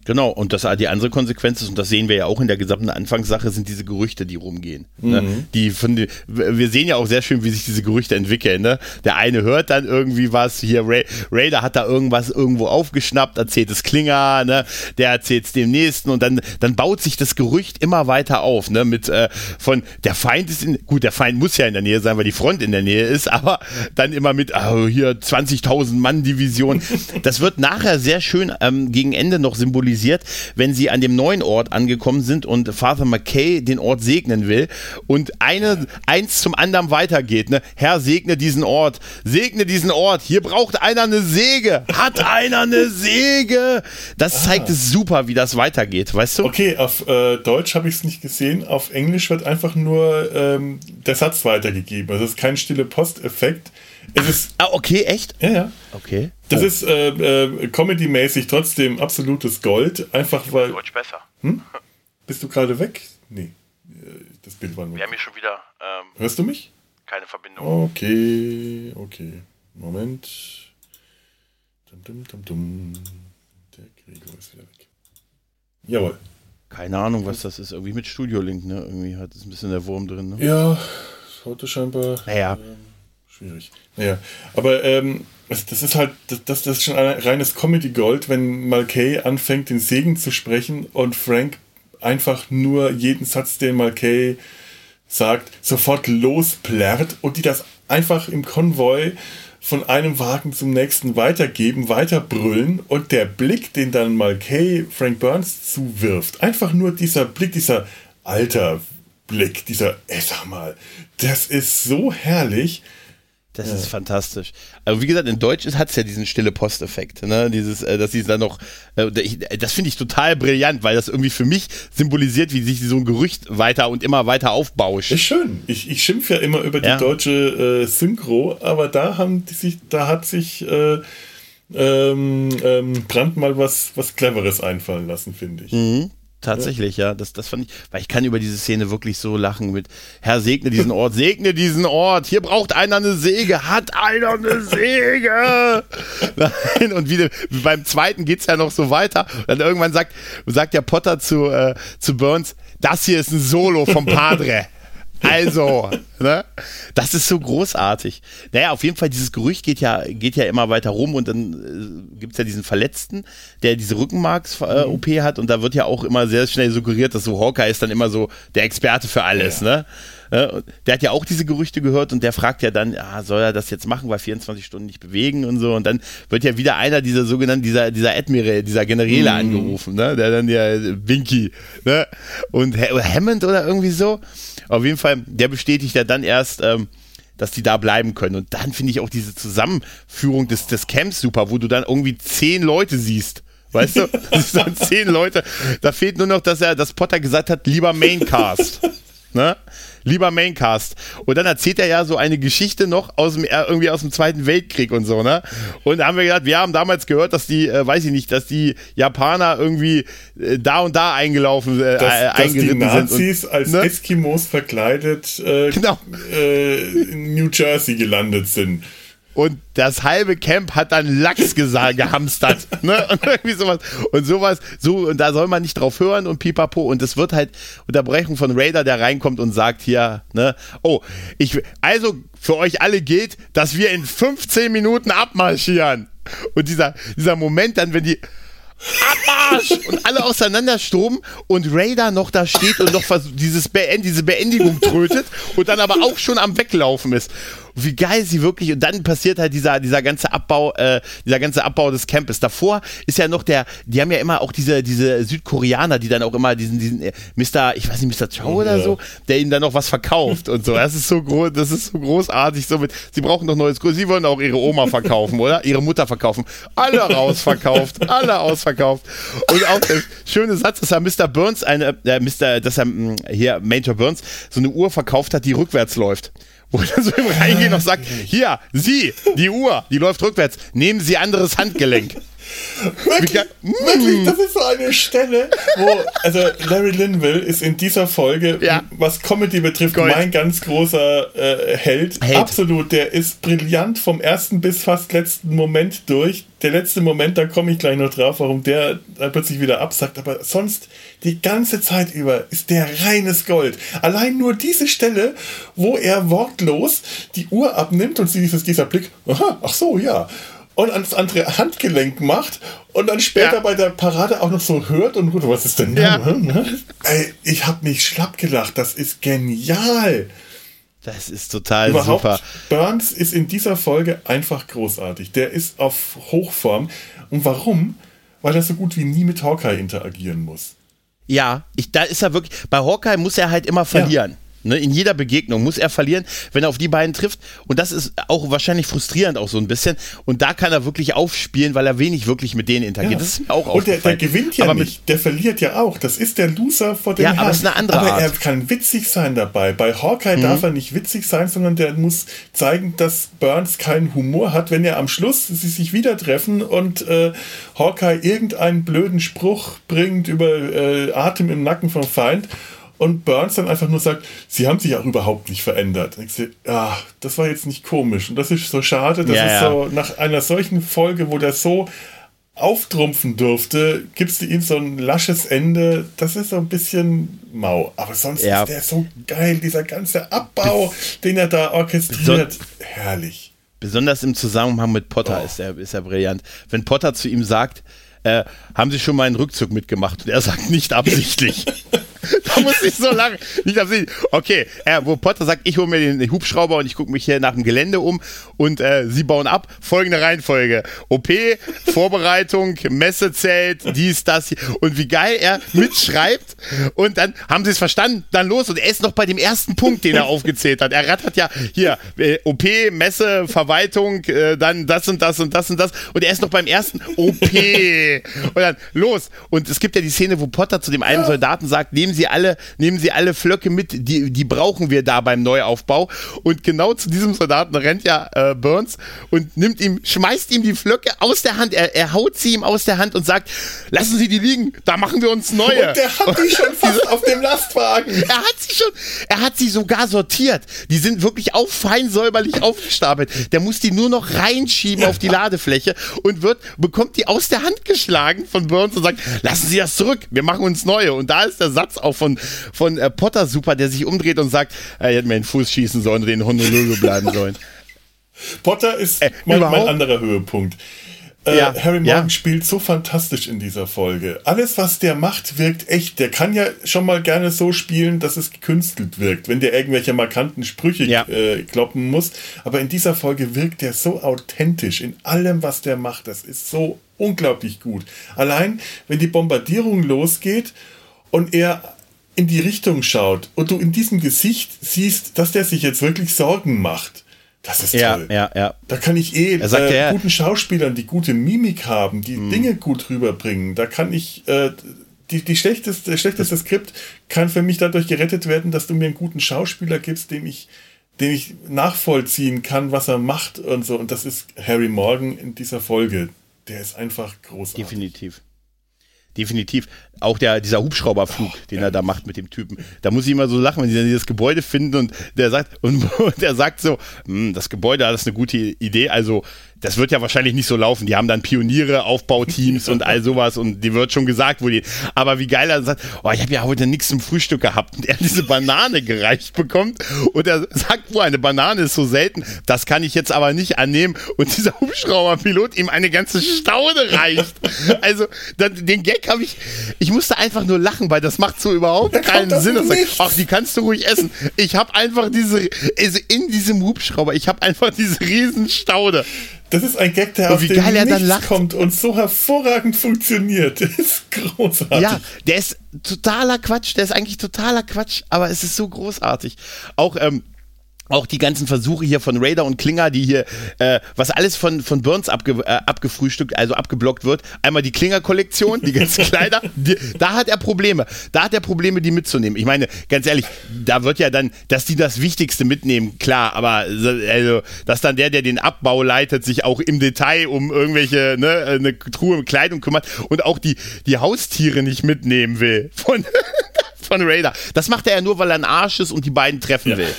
Genau, und das die andere Konsequenz ist, und das sehen wir ja auch in der gesamten Anfangssache, sind diese Gerüchte, die rumgehen. Ne? Mhm. Ne? Die von die, wir sehen ja auch sehr schön, wie sich diese Gerüchte entwickeln. Ne? Der eine hört dann irgendwie was, hier Ray, Raider hat da irgendwas irgendwo aufgeschnappt, erzählt es Klinger, ne? der erzählt es dem nächsten und dann, dann baut sich das Gerücht immer weiter auf. Ne? Mit äh, von der Feind ist in, gut, der Feind muss ja in der Nähe sein, weil die Front in der Nähe ist, aber dann immer mit oh, hier 20.000 Mann Division. Das wird nachher sehr schön ähm, gegen Ende noch symbolisiert symbolisiert, wenn sie an dem neuen Ort angekommen sind und Father McKay den Ort segnen will und eine, eins zum anderen weitergeht. Ne? Herr, segne diesen Ort, segne diesen Ort. Hier braucht einer eine Säge. Hat einer eine Säge? Das ah. zeigt es super, wie das weitergeht, weißt du? Okay, auf äh, Deutsch habe ich es nicht gesehen. Auf Englisch wird einfach nur ähm, der Satz weitergegeben. Also es ist kein stille Posteffekt. Es ist, ah, okay, echt? Ja, ja. Okay. Das oh. ist äh, äh, comedy-mäßig trotzdem absolutes Gold. Einfach weil. Deutsch besser. Hm? Bist du gerade weg? Nee. Äh, das Bild war nur. Wir haben hier schon wieder. Ähm, Hörst du mich? Keine Verbindung. Okay, okay. Moment. Dum, dum, dum, dum. Der Gregor ist wieder weg. Jawohl. Keine Ahnung, was das ist. Irgendwie mit Studio-Link, ne? Irgendwie hat es ein bisschen der Wurm drin, ne? Ja, heute scheinbar. Naja. Ähm, schwierig. Naja, aber ähm, das ist halt, das, das ist schon ein reines Comedy-Gold, wenn Malkay anfängt, den Segen zu sprechen und Frank einfach nur jeden Satz, den Malkay sagt, sofort losplärrt und die das einfach im Konvoi von einem Wagen zum nächsten weitergeben, weiterbrüllen und der Blick, den dann Malkay Frank Burns zuwirft, einfach nur dieser Blick, dieser alter Blick, dieser, ey, sag mal, das ist so herrlich. Das ja. ist fantastisch. Aber wie gesagt, in Deutsch hat es ja diesen stille Posteffekt, ne? Dieses, äh, dass sie dann noch, äh, das finde ich total brillant, weil das irgendwie für mich symbolisiert, wie sich so ein Gerücht weiter und immer weiter aufbauscht. Ist schön. Ich, ich schimpfe ja immer über die ja. deutsche äh, Synchro, aber da haben die sich, da hat sich äh, ähm, ähm, Brandt mal was, was Cleveres einfallen lassen, finde ich. Mhm. Tatsächlich, ja. Das, das fand ich, weil ich kann über diese Szene wirklich so lachen mit Herr, segne diesen Ort, segne diesen Ort. Hier braucht einer eine Säge, hat einer eine Säge. Nein, und wie, beim zweiten geht's ja noch so weiter. Und dann irgendwann sagt, sagt der Potter zu, äh, zu Burns, das hier ist ein Solo vom Padre. Also, ne? Das ist so großartig. Naja, auf jeden Fall, dieses Gerücht geht ja, geht ja immer weiter rum und dann äh, gibt es ja diesen Verletzten, der diese Rückenmarks-OP äh, hat und da wird ja auch immer sehr schnell suggeriert, dass so Hawkeye ist dann immer so der Experte für alles, ja. ne? Der hat ja auch diese Gerüchte gehört und der fragt ja dann, ah, soll er das jetzt machen, weil 24 Stunden nicht bewegen und so. Und dann wird ja wieder einer dieser sogenannten, dieser, dieser Admiral, dieser Generäle mm. angerufen, ne? Der dann ja Winky, ne? Und Hammond oder irgendwie so. Auf jeden Fall, der bestätigt ja dann erst, ähm, dass die da bleiben können. Und dann finde ich auch diese Zusammenführung des, des Camps super, wo du dann irgendwie zehn Leute siehst. Weißt du? Das sind dann zehn Leute. Da fehlt nur noch, dass er, dass Potter gesagt hat, lieber Maincast. Ne? Lieber Maincast. Und dann erzählt er ja so eine Geschichte noch aus dem, äh, irgendwie aus dem Zweiten Weltkrieg und so, ne? Und da haben wir gedacht, wir haben damals gehört, dass die, äh, weiß ich nicht, dass die Japaner irgendwie äh, da und da eingelaufen, äh, dass, dass die Nazis und, als ne? Eskimos verkleidet äh, genau. Äh, in New Jersey gelandet sind und das halbe Camp hat dann Lachs gehamstert. ne? Und irgendwie sowas. Und sowas, so, und da soll man nicht drauf hören und pipapo. Und es wird halt Unterbrechung von Raider, der reinkommt und sagt hier, ne, oh, ich, also für euch alle gilt, dass wir in 15 Minuten abmarschieren. Und dieser, dieser Moment dann, wenn die, Abmarsch! Und alle auseinandersturmen und Raider noch da steht und noch dieses Beend, diese Beendigung trötet und dann aber auch schon am Weglaufen ist wie geil sie wirklich, und dann passiert halt dieser, dieser ganze Abbau, äh, dieser ganze Abbau des Campes. Davor ist ja noch der, die haben ja immer auch diese, diese Südkoreaner, die dann auch immer diesen, diesen äh, Mr., ich weiß nicht, Mr. Chow oder ja. so, der ihnen dann noch was verkauft und so. Das ist so groß, das ist so großartig. So mit, sie brauchen noch neues Kurs, sie wollen auch ihre Oma verkaufen, oder? Ihre Mutter verkaufen. Alle rausverkauft, alle ausverkauft. Und auch der schöne Satz, dass er Mr. Burns eine, äh, Mr., dass er hm, hier Major Burns so eine Uhr verkauft hat, die rückwärts läuft wo er so im Reingehen noch sagt, hier, Sie, die Uhr, die läuft rückwärts, nehmen Sie anderes Handgelenk. Wirklich, wirklich, das ist so eine Stelle, wo, also Larry Linville ist in dieser Folge, Ja. was Comedy betrifft, Gold. mein ganz großer äh, Held. Held. Absolut, der ist brillant vom ersten bis fast letzten Moment durch. Der letzte Moment, da komme ich gleich noch drauf, warum der dann plötzlich wieder absackt. Aber sonst die ganze Zeit über ist der reines Gold. Allein nur diese Stelle, wo er wortlos die Uhr abnimmt und sie dieses, dieser Blick, aha, ach so, ja. Und ans andere Handgelenk macht und dann später Ja. bei der Parade auch noch so hört und gut, was ist denn Ja. da? Ey, ich habe mich schlapp gelacht. Das ist genial. Das ist total Überhaupt, super. Burns ist in dieser Folge einfach großartig. Der ist auf Hochform. Und warum? Weil er so gut wie nie mit Hawkeye interagieren muss. Ja, ich, da ist er wirklich. Bei Hawkeye muss er halt immer verlieren. Ne, in jeder Begegnung muss er verlieren, wenn er auf die beiden trifft. Und das ist auch wahrscheinlich frustrierend auch so ein bisschen. Und da kann er wirklich aufspielen, weil er wenig wirklich mit denen interagiert. Das ist mir auch Und der, der gewinnt ja aber nicht, der verliert ja auch. Das ist der Loser vor dem Ja, Herrn. aber es ist eine andere aber er Art. Mhm. kann witzig sein dabei. Bei Hawkeye darf er nicht witzig sein, sondern der muss zeigen, dass Burns keinen Humor hat, wenn er am Schluss sie sich wieder treffen und äh, Hawkeye irgendeinen blöden Spruch bringt über äh, Atem im Nacken vom Feind. Und Burns dann einfach nur sagt, sie haben sich auch überhaupt nicht verändert. Und ich sehe, ja, das war jetzt nicht komisch. Und das ist so schade. Das Ja, ist ja. so nach einer solchen Folge, wo der so auftrumpfen durfte, gibst du ihm so ein lasches Ende. Das ist so ein bisschen mau. Aber sonst Ja. ist der so geil, dieser ganze Abbau, den er da orchestriert. Herrlich. besonders im Zusammenhang mit Potter Oh. ist, er, ist er brillant. Wenn Potter zu ihm sagt, äh, haben Sie schon mal einen Rückzug mitgemacht? Und er sagt, nicht absichtlich. da muss ich so lachen. Nicht absichtlich. Okay, äh, wo Potter sagt, ich hole mir den Hubschrauber und ich gucke mich hier nach dem Gelände um und äh, sie bauen ab. Folgende Reihenfolge. OP, Vorbereitung, Messezelt, dies, das. hier. Und wie geil er mitschreibt. Und dann haben sie es verstanden, dann los. Und er ist noch bei dem ersten Punkt, den er aufgezählt hat. Er rattert ja hier äh, OP, Messe, Verwaltung, äh, dann das und das und das und das. Und er ist noch beim ersten OP. Und dann los. Und es gibt ja die Szene, wo Potter zu dem einen Soldaten sagt, nehmen Sie alle, nehmen Sie alle Flöcke mit, die, die brauchen wir da beim Neuaufbau. Und genau zu diesem Soldaten rennt ja äh, Burns und nimmt ihm, schmeißt ihm die Flöcke aus der Hand. Er, er haut sie ihm aus der Hand und sagt, lassen Sie die liegen, da machen wir uns neue. Und der hat die schon fast auf dem Lastwagen. Er hat sie schon, er hat sie sogar sortiert. Die sind wirklich auf fein säuberlich aufgestapelt. Der muss die nur noch reinschieben auf die Ladefläche und wird, bekommt die aus der Hand geschlagen von Burns und sagt, lassen Sie das zurück, wir machen uns neue. Und da ist der Satz auch von, von äh, Potter super, der sich umdreht und sagt, er hätte mir den Fuß schießen sollen und in Honolulu bleiben sollen. Potter ist Äh, mein, mein anderer Höhepunkt. Äh, Ja, Harry Morgan ja. spielt so fantastisch in dieser Folge. Alles, was der macht, wirkt echt. Der kann ja schon mal gerne so spielen, dass es gekünstelt wirkt, wenn der irgendwelche markanten Sprüche Ja. äh, kloppen muss. Aber in dieser Folge wirkt der so authentisch in allem, was der macht. Das ist so unglaublich gut. Allein, wenn die Bombardierung losgeht und er in die Richtung schaut und du in diesem Gesicht siehst, dass der sich jetzt wirklich Sorgen macht. Das ist Ja, toll. ja, ja. Da kann ich eh sagt äh, ja- guten Schauspielern, die gute Mimik haben, die Hm. Dinge gut rüberbringen. Da kann ich äh, die, die schlechteste, der schlechteste Skript kann für mich dadurch gerettet werden, dass du mir einen guten Schauspieler gibst, dem ich, dem ich nachvollziehen kann, was er macht und so. Und das ist Harry Morgan in dieser Folge. Der ist einfach großartig. Definitiv. Definitiv. Auch der, dieser Hubschrauberflug, den er da macht mit dem Typen. Da muss ich immer so lachen, wenn sie dann dieses Gebäude finden und der sagt, und, und der sagt so, "Hm, das Gebäude, das ist eine gute Idee. Also, das wird ja wahrscheinlich nicht so laufen. Die haben dann Pioniere, Aufbauteams und all sowas und die wird schon gesagt, wo die. Aber wie geil er sagt, oh, ich habe ja heute nichts zum Frühstück gehabt und er diese Banane gereicht bekommt und er sagt, wo eine Banane ist so selten, das kann ich jetzt aber nicht annehmen und dieser Hubschrauberpilot ihm eine ganze Staude reicht. Also, dann, den Gag habe ich, ich musste einfach nur lachen, weil das macht so überhaupt Da keinen das Sinn. Das sagt, ach, die kannst du ruhig essen. Ich habe einfach diese, also in diesem Hubschrauber, ich habe einfach diese riesen Staude. Das ist ein Gag, der Und auf wie geil er dann lacht. kommt und so hervorragend funktioniert. Das ist großartig. Ja, der ist totaler Quatsch, der ist eigentlich totaler Quatsch, aber es ist so großartig. Auch, ähm, auch die ganzen Versuche hier von Raider und Klinger, die hier, äh, was alles von, von Burns abge, äh, abgefrühstückt, also abgeblockt wird. Einmal die Klinger-Kollektion, die ganzen Kleider, die, da hat er Probleme. Da hat er Probleme, die mitzunehmen. Ich meine, ganz ehrlich, da wird ja dann, dass die das Wichtigste mitnehmen, klar, aber also, dass dann der, der den Abbau leitet, sich auch im Detail um irgendwelche, ne, eine Truhe mit Kleidung kümmert und auch die, die Haustiere nicht mitnehmen will von, von Raider. Das macht er ja nur, weil er ein Arsch ist und die beiden treffen ja. will.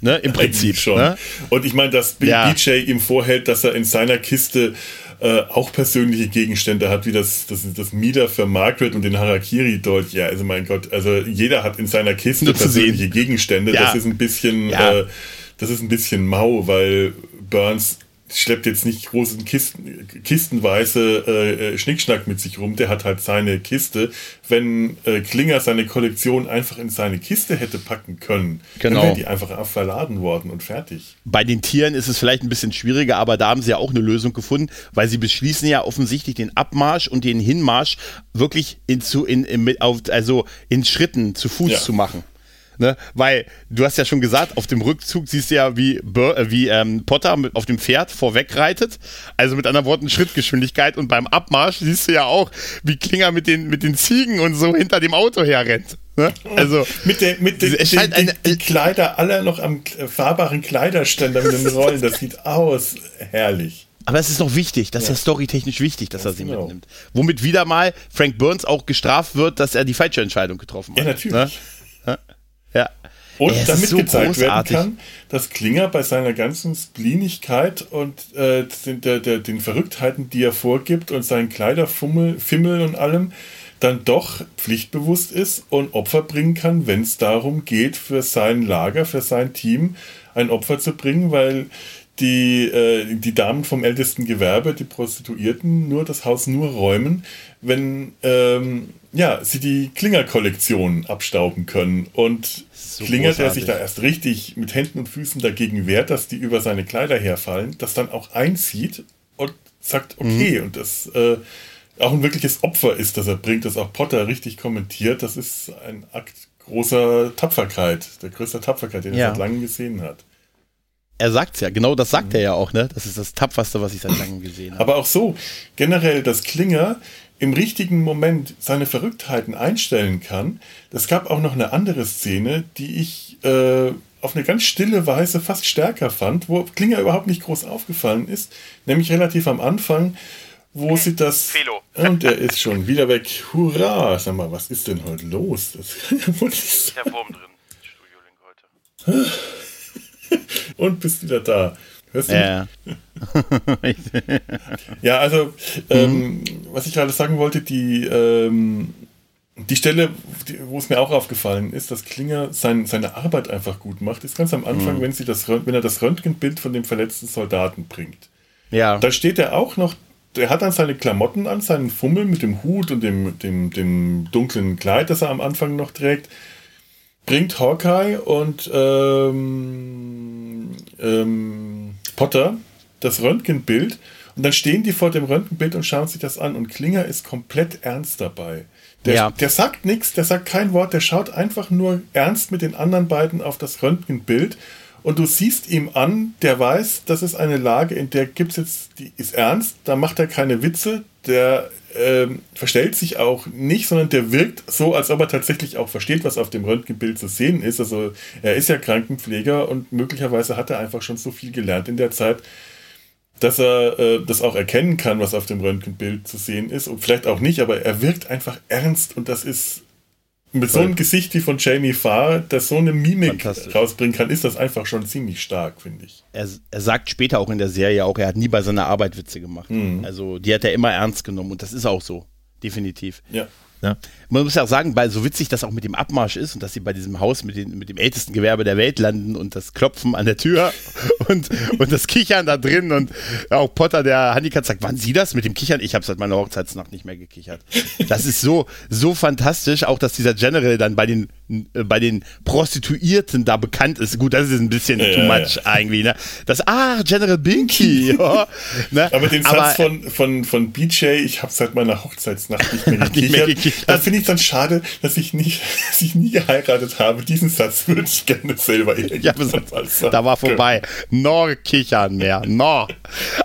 Ne, Im Prinzip schon. Ne? Und ich meine, dass ja. BJ ihm vorhält, dass er in seiner Kiste äh, auch persönliche Gegenstände hat, wie das, das, das Mieder für Margaret und den Harakiri dort. Ja, also mein Gott, also jeder hat in seiner Kiste Nur persönliche Gegenstände. Ja. Das ist ein bisschen, ja. äh, das ist ein bisschen mau, weil Burns schleppt jetzt nicht großen Kisten, kistenweise äh, äh, Schnickschnack mit sich rum, der hat halt seine Kiste. Wenn äh, Klinger seine Kollektion einfach in seine Kiste hätte packen können, genau. dann wäre die einfach verladen worden und fertig. Bei den Tieren ist es vielleicht ein bisschen schwieriger, aber da haben sie ja auch eine Lösung gefunden, weil sie beschließen ja offensichtlich den Abmarsch und den Hinmarsch wirklich in, zu, in, in, auf, also in Schritten zu Fuß ja. zu machen. Ne? Weil du hast ja schon gesagt, auf dem Rückzug siehst du ja, wie, Bur äh, wie ähm, Potter mit, auf dem Pferd vorweg reitet. Also mit anderen Worten Schrittgeschwindigkeit. Und beim Abmarsch siehst du ja auch, wie Klinger mit den, mit den Ziegen und so hinter dem Auto herrennt. Ne? Also mit, der, mit den, den, den, den, die Kleider aller noch am fahrbaren Kleiderständer mit den Rollen. Das sieht aus herrlich. Aber es ist noch wichtig, das ja. ist ja storytechnisch wichtig, dass das er sie genau. mitnimmt. Womit wieder mal Frank Burns auch gestraft wird, dass er die falsche Entscheidung getroffen hat. Ja, natürlich. Ne? Ja. Und Ey, damit so gezeigt großartig. werden kann, dass Klinger bei seiner ganzen Splinigkeit und äh, den, der, der, den Verrücktheiten, die er vorgibt und seinen Kleiderfummel, Fimmel und allem, dann doch pflichtbewusst ist und Opfer bringen kann, wenn es darum geht, für sein Lager, für sein Team ein Opfer zu bringen, weil die, äh, die Damen vom ältesten Gewerbe, die Prostituierten, nur das Haus nur räumen, wenn ähm, ja, sie die Klinger-Kollektion abstauben können. Und so Klinger, großartig. der sich da erst richtig mit Händen und Füßen dagegen wehrt, dass die über seine Kleider herfallen, das dann auch einzieht und sagt, okay, mhm. und das äh, auch ein wirkliches Opfer ist, das er bringt, das auch Potter richtig kommentiert, das ist ein Akt großer Tapferkeit, der größte Tapferkeit, den ja. er seit langem gesehen hat. Er sagt's ja, genau das sagt mhm. er ja auch, ne? Das ist das Tapferste, was ich seit langem gesehen habe. Aber auch so, generell, dass Klinger im richtigen Moment seine Verrücktheiten einstellen kann. Es gab auch noch eine andere Szene, die ich äh, auf eine ganz stille Weise fast stärker fand, wo Klinger überhaupt nicht groß aufgefallen ist, nämlich relativ am Anfang, wo sie das. Felo. Und der ist schon wieder weg. Hurra! Sag mal, was ist denn heute los? Das kann ja wohl nicht. Ich Wurm drin. Studio Link heute. Und bist wieder da. Hörst du ja. ja, also, ähm, mhm. was ich gerade sagen wollte, die, ähm, die Stelle, wo es mir auch aufgefallen ist, dass Klinger sein, seine Arbeit einfach gut macht, ist ganz am Anfang, mhm. wenn, sie das, wenn er das Röntgenbild von dem verletzten Soldaten bringt. Ja. Da steht er auch noch, der hat dann seine Klamotten an, seinen Fummel mit dem Hut und dem, dem, dem dunklen Kleid, das er am Anfang noch trägt, bringt Hawkeye und ähm, ähm, Potter das Röntgenbild und dann stehen die vor dem Röntgenbild und schauen sich das an und Klinger ist komplett ernst dabei. Der, ja. der sagt nichts, der sagt kein Wort, der schaut einfach nur ernst mit den anderen beiden auf das Röntgenbild und du siehst ihm an, der weiß, das ist eine Lage, in der gibt es jetzt, die ist ernst, da macht er keine Witze, der ähm, verstellt sich auch nicht, sondern der wirkt so, als ob er tatsächlich auch versteht, was auf dem Röntgenbild zu sehen ist. Also er ist ja Krankenpfleger und möglicherweise hat er einfach schon so viel gelernt in der Zeit, dass er äh, das auch erkennen kann, was auf dem Röntgenbild zu sehen ist. Und vielleicht auch nicht, aber er wirkt einfach ernst und das ist mit so einem Gesicht wie von Jamie Farr, das so eine Mimik rausbringen kann, ist das einfach schon ziemlich stark, finde ich. Er, er, sagt später auch in der Serie auch, er hat nie bei seiner Arbeit Witze gemacht. Mhm. Also die hat er immer ernst genommen und das ist auch so, definitiv. Ja. Ja. Man muss ja auch sagen, weil so witzig das auch mit dem Abmarsch ist und dass sie bei diesem Haus mit, den, mit dem ältesten Gewerbe der Welt landen und das Klopfen an der Tür und, und das Kichern da drin und auch Potter, der Handicap sagt, wann Sie das mit dem Kichern? Ich habe seit meiner Hochzeitsnacht nicht mehr gekichert. Das ist so, so fantastisch, auch dass dieser General dann bei den bei den Prostituierten da bekannt ist. Gut, das ist ein bisschen ja, too much ja. eigentlich. Ne? Das, ah, General Binky. ja, ne? Aber den Aber, Satz von, von, von BJ, ich habe seit meiner Hochzeitsnacht nicht mehr gekichert. Da finde ich dann schade, dass ich, nicht, dass ich nie geheiratet habe. Diesen Satz würde ich gerne selber ja, Da war vorbei. Noch kichern mehr. Noch.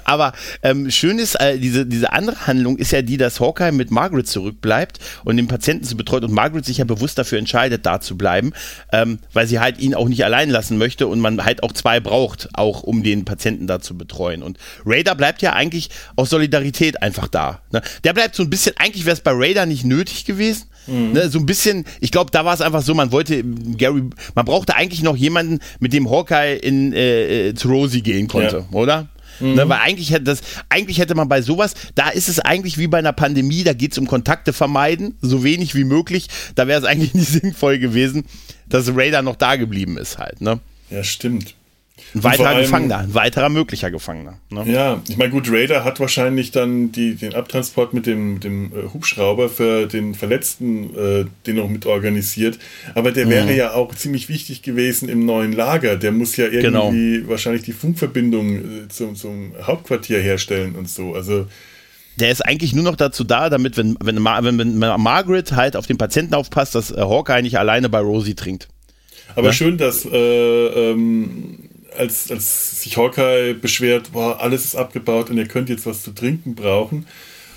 Aber ähm, schön ist, äh, diese, diese andere Handlung ist ja die, dass Hawkeye mit Margaret zurückbleibt und den Patienten zu betreut und Margaret sich ja bewusst dafür entscheidet, da zu bleiben, ähm, weil sie halt ihn auch nicht allein lassen möchte und man halt auch zwei braucht, auch um den Patienten da zu betreuen. Und Raider bleibt ja eigentlich aus Solidarität einfach da. Ne? Der bleibt so ein bisschen, eigentlich wäre es bei Raider nicht nötig gewesen. Mhm. Ne, so ein bisschen, ich glaube, da war es einfach so, man wollte Gary, man brauchte eigentlich noch jemanden, mit dem Hawkeye in, äh, äh zu Rosie gehen konnte, ja. oder? Mhm. Ne, weil eigentlich hätte das, eigentlich hätte man bei sowas, da ist es eigentlich wie bei einer Pandemie, da geht es um Kontakte vermeiden, so wenig wie möglich. Da wäre es eigentlich nicht sinnvoll gewesen, dass Raider noch da geblieben ist halt, ne? Ja, stimmt. Ein weiterer allem, Gefangener, ein weiterer möglicher Gefangener. Ne? Ja, ich meine, gut, Raider hat wahrscheinlich dann die, den Abtransport mit dem, dem äh, Hubschrauber für den Verletzten äh, den noch mit organisiert. Aber der mhm. wäre ja auch ziemlich wichtig gewesen im neuen Lager. Der muss ja irgendwie genau. wahrscheinlich die Funkverbindung äh, zum, zum Hauptquartier herstellen und so. Also der ist eigentlich nur noch dazu da, damit, wenn, wenn, wenn, wenn Margaret halt auf den Patienten aufpasst, dass äh, Hawkeye nicht alleine bei Rosie trinkt. Aber ja? schön, dass äh, ähm, als, als sich Hawkeye beschwert, boah, alles ist abgebaut und ihr könnt jetzt was zu trinken brauchen.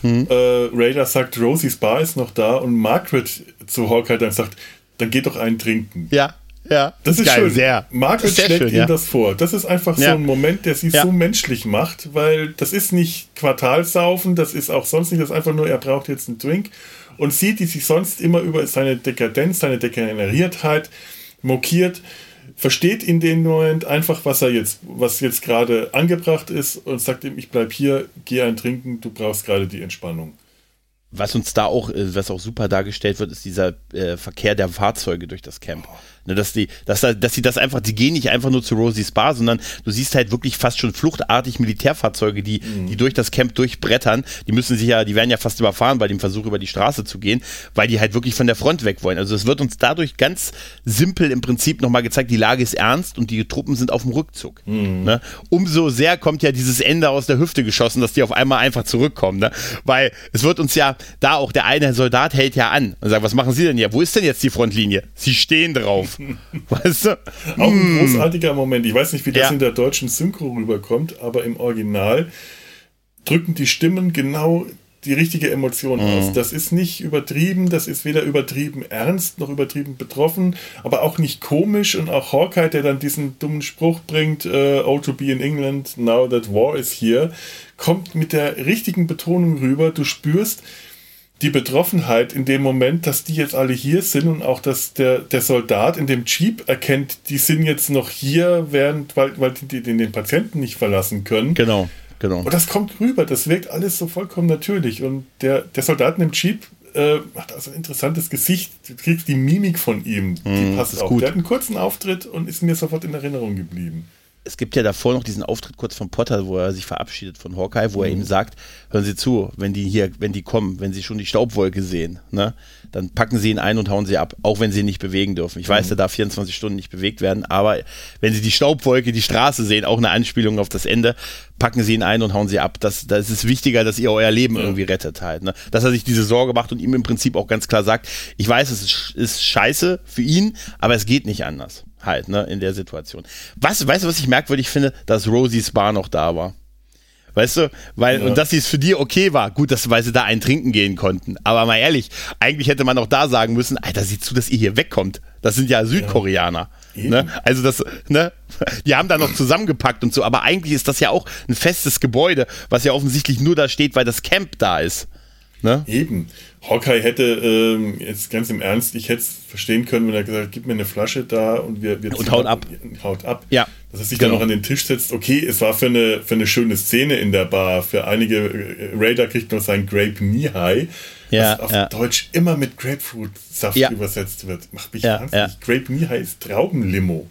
Hm. Äh, Raider sagt, Rosies Bar ist noch da und Margaret zu Hawkeye dann sagt, dann geht doch einen trinken. Ja, ja. Das, das ist geil, schön. Sehr. Margaret sehr schlägt schön, ihm ja. das vor. Das ist einfach ja. so ein Moment, der sie ja. so menschlich macht, weil das ist nicht Quartalsaufen, das ist auch sonst nicht, das ist einfach nur, er braucht jetzt einen Drink und sie, die sich sonst immer über seine Dekadenz, seine Degeneriertheit mokiert, versteht in dem Moment einfach, was er jetzt, was jetzt gerade angebracht ist und sagt ihm, ich bleib hier, geh ein trinken, du brauchst gerade die Entspannung. Was uns da auch, äh, was auch super dargestellt wird, ist dieser äh, Verkehr der Fahrzeuge durch das Camp. Ne, dass die, dass, dass sie das einfach, die gehen nicht einfach nur zu Rosie's Bar, sondern du siehst halt wirklich fast schon fluchtartig Militärfahrzeuge, die, mhm. die durch das Camp durchbrettern. Die müssen sich ja, die werden ja fast überfahren bei dem Versuch, über die Straße zu gehen, weil die halt wirklich von der Front weg wollen. Also es wird uns dadurch ganz simpel im Prinzip nochmal gezeigt, die Lage ist ernst und die Truppen sind auf dem Rückzug. Mhm. Ne? Umso sehr kommt ja dieses Ende aus der Hüfte geschossen, dass die auf einmal einfach zurückkommen. Ne? Weil es wird uns ja, da auch der eine Soldat hält ja an und sagt, was machen Sie denn hier? Wo ist denn jetzt die Frontlinie? Sie stehen drauf. weißt du? Auch ein mm. großartiger Moment. Ich weiß nicht, wie das ja. in der deutschen Synchro rüberkommt, aber im Original drücken die Stimmen genau die richtige Emotion mhm. aus. Das ist nicht übertrieben, das ist weder übertrieben ernst noch übertrieben betroffen, aber auch nicht komisch und auch Hawkeye, der dann diesen dummen Spruch bringt, uh, oh to be in England, now that war is here, kommt mit der richtigen Betonung rüber. Du spürst, die Betroffenheit in dem Moment, dass die jetzt alle hier sind und auch, dass der, der Soldat in dem Jeep erkennt, die sind jetzt noch hier, während, weil, weil die, die den Patienten nicht verlassen können. Genau, genau. Und das kommt rüber, das wirkt alles so vollkommen natürlich. Und der, der Soldat im Jeep äh, macht also ein interessantes Gesicht. Du kriegst die Mimik von ihm, die mm, passt auch. Gut. Der hat einen kurzen Auftritt und ist mir sofort in Erinnerung geblieben es gibt ja davor noch diesen Auftritt kurz von Potter, wo er sich verabschiedet von Hawkeye, wo mhm. er ihm sagt, hören Sie zu, wenn die hier, wenn die kommen, wenn Sie schon die Staubwolke sehen, ne, dann packen Sie ihn ein und hauen Sie ab, auch wenn Sie ihn nicht bewegen dürfen. Ich weiß, mhm. er darf 24 Stunden nicht bewegt werden, aber wenn Sie die Staubwolke, die Straße sehen, auch eine Anspielung auf das Ende, packen Sie ihn ein und hauen Sie ab. Das, das ist wichtiger, dass ihr euer Leben irgendwie rettet halt. Ne? Dass er sich diese Sorge macht und ihm im Prinzip auch ganz klar sagt, ich weiß, es ist, ist scheiße für ihn, aber es geht nicht anders halt, ne, in der Situation. Was, weißt du, was ich merkwürdig finde? Dass Rosies Bar noch da war. Weißt du, weil, ja. und dass sie es für die okay war, gut, dass, weil sie da einen trinken gehen konnten. Aber mal ehrlich, eigentlich hätte man auch da sagen müssen, Alter, sieh zu, dass ihr hier wegkommt. Das sind ja Südkoreaner. Ja. Ne? Also das, ne, die haben da noch zusammengepackt und so, aber eigentlich ist das ja auch ein festes Gebäude, was ja offensichtlich nur da steht, weil das Camp da ist. Ne? Eben. Hawkeye hätte ähm, jetzt ganz im Ernst, ich hätte es verstehen können, wenn er gesagt hat, gib mir eine Flasche da und wir, wir und haut ab. Haut ab. Ja. Dass er sich genau. dann noch an den Tisch setzt. Okay, es war für eine, für eine schöne Szene in der Bar. Für einige äh, Raider kriegt noch sein Grape Knee High, ja, was auf ja. Deutsch immer mit Grapefruit-Saft ja. übersetzt wird. Macht mich ja, wahnsinnig. Ja. Grape Knee High ist Traubenlimo.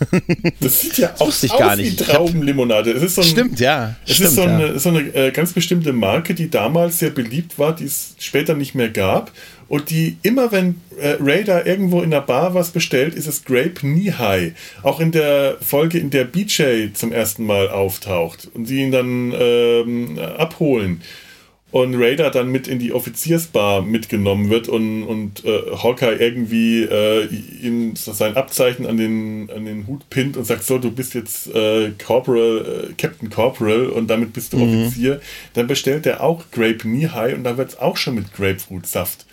Das sieht ja auch aus gar nicht. wie Traubenlimonade. Es ist so ein, stimmt, ja. Es stimmt, ist so eine, ja. so eine äh, ganz bestimmte Marke, die damals sehr beliebt war, die es später nicht mehr gab. Und die immer, wenn äh, Raider irgendwo in der Bar was bestellt, ist es Grape Knee High. Auch in der Folge, in der BJ zum ersten Mal auftaucht und sie ihn dann ähm, abholen und Raider dann mit in die Offiziersbar mitgenommen wird und, und äh, Hawkeye irgendwie äh, ihm sein Abzeichen an den, an den Hut pinnt und sagt, so, du bist jetzt äh, Corporal, äh, Captain Corporal und damit bist du mhm. Offizier, dann bestellt er auch Grape Knee High und da wird es auch schon mit Grapefruit-Saft.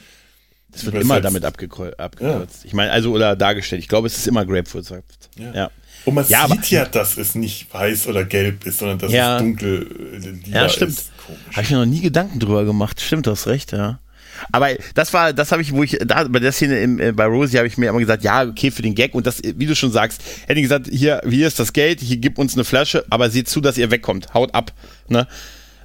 Das wird immer damit abgekürzt. Ja. Ich meine, also oder dargestellt. Ich glaube, es ist immer Grapefruit-Saft. Ja. ja. Und man ja, sieht ja, dass es nicht weiß oder gelb ist, sondern dass ja. es dunkel äh, Ja, stimmt. Habe ich mir noch nie Gedanken drüber gemacht. Stimmt, du hast recht, ja. Aber das war, das habe ich, wo ich, da, bei der Szene im, äh, bei Rosie habe ich mir immer gesagt, ja, okay, für den Gag und das, wie du schon sagst, hätte ich gesagt, hier, hier ist das Geld, hier gib uns eine Flasche, aber seht zu, dass ihr wegkommt, haut ab, ne?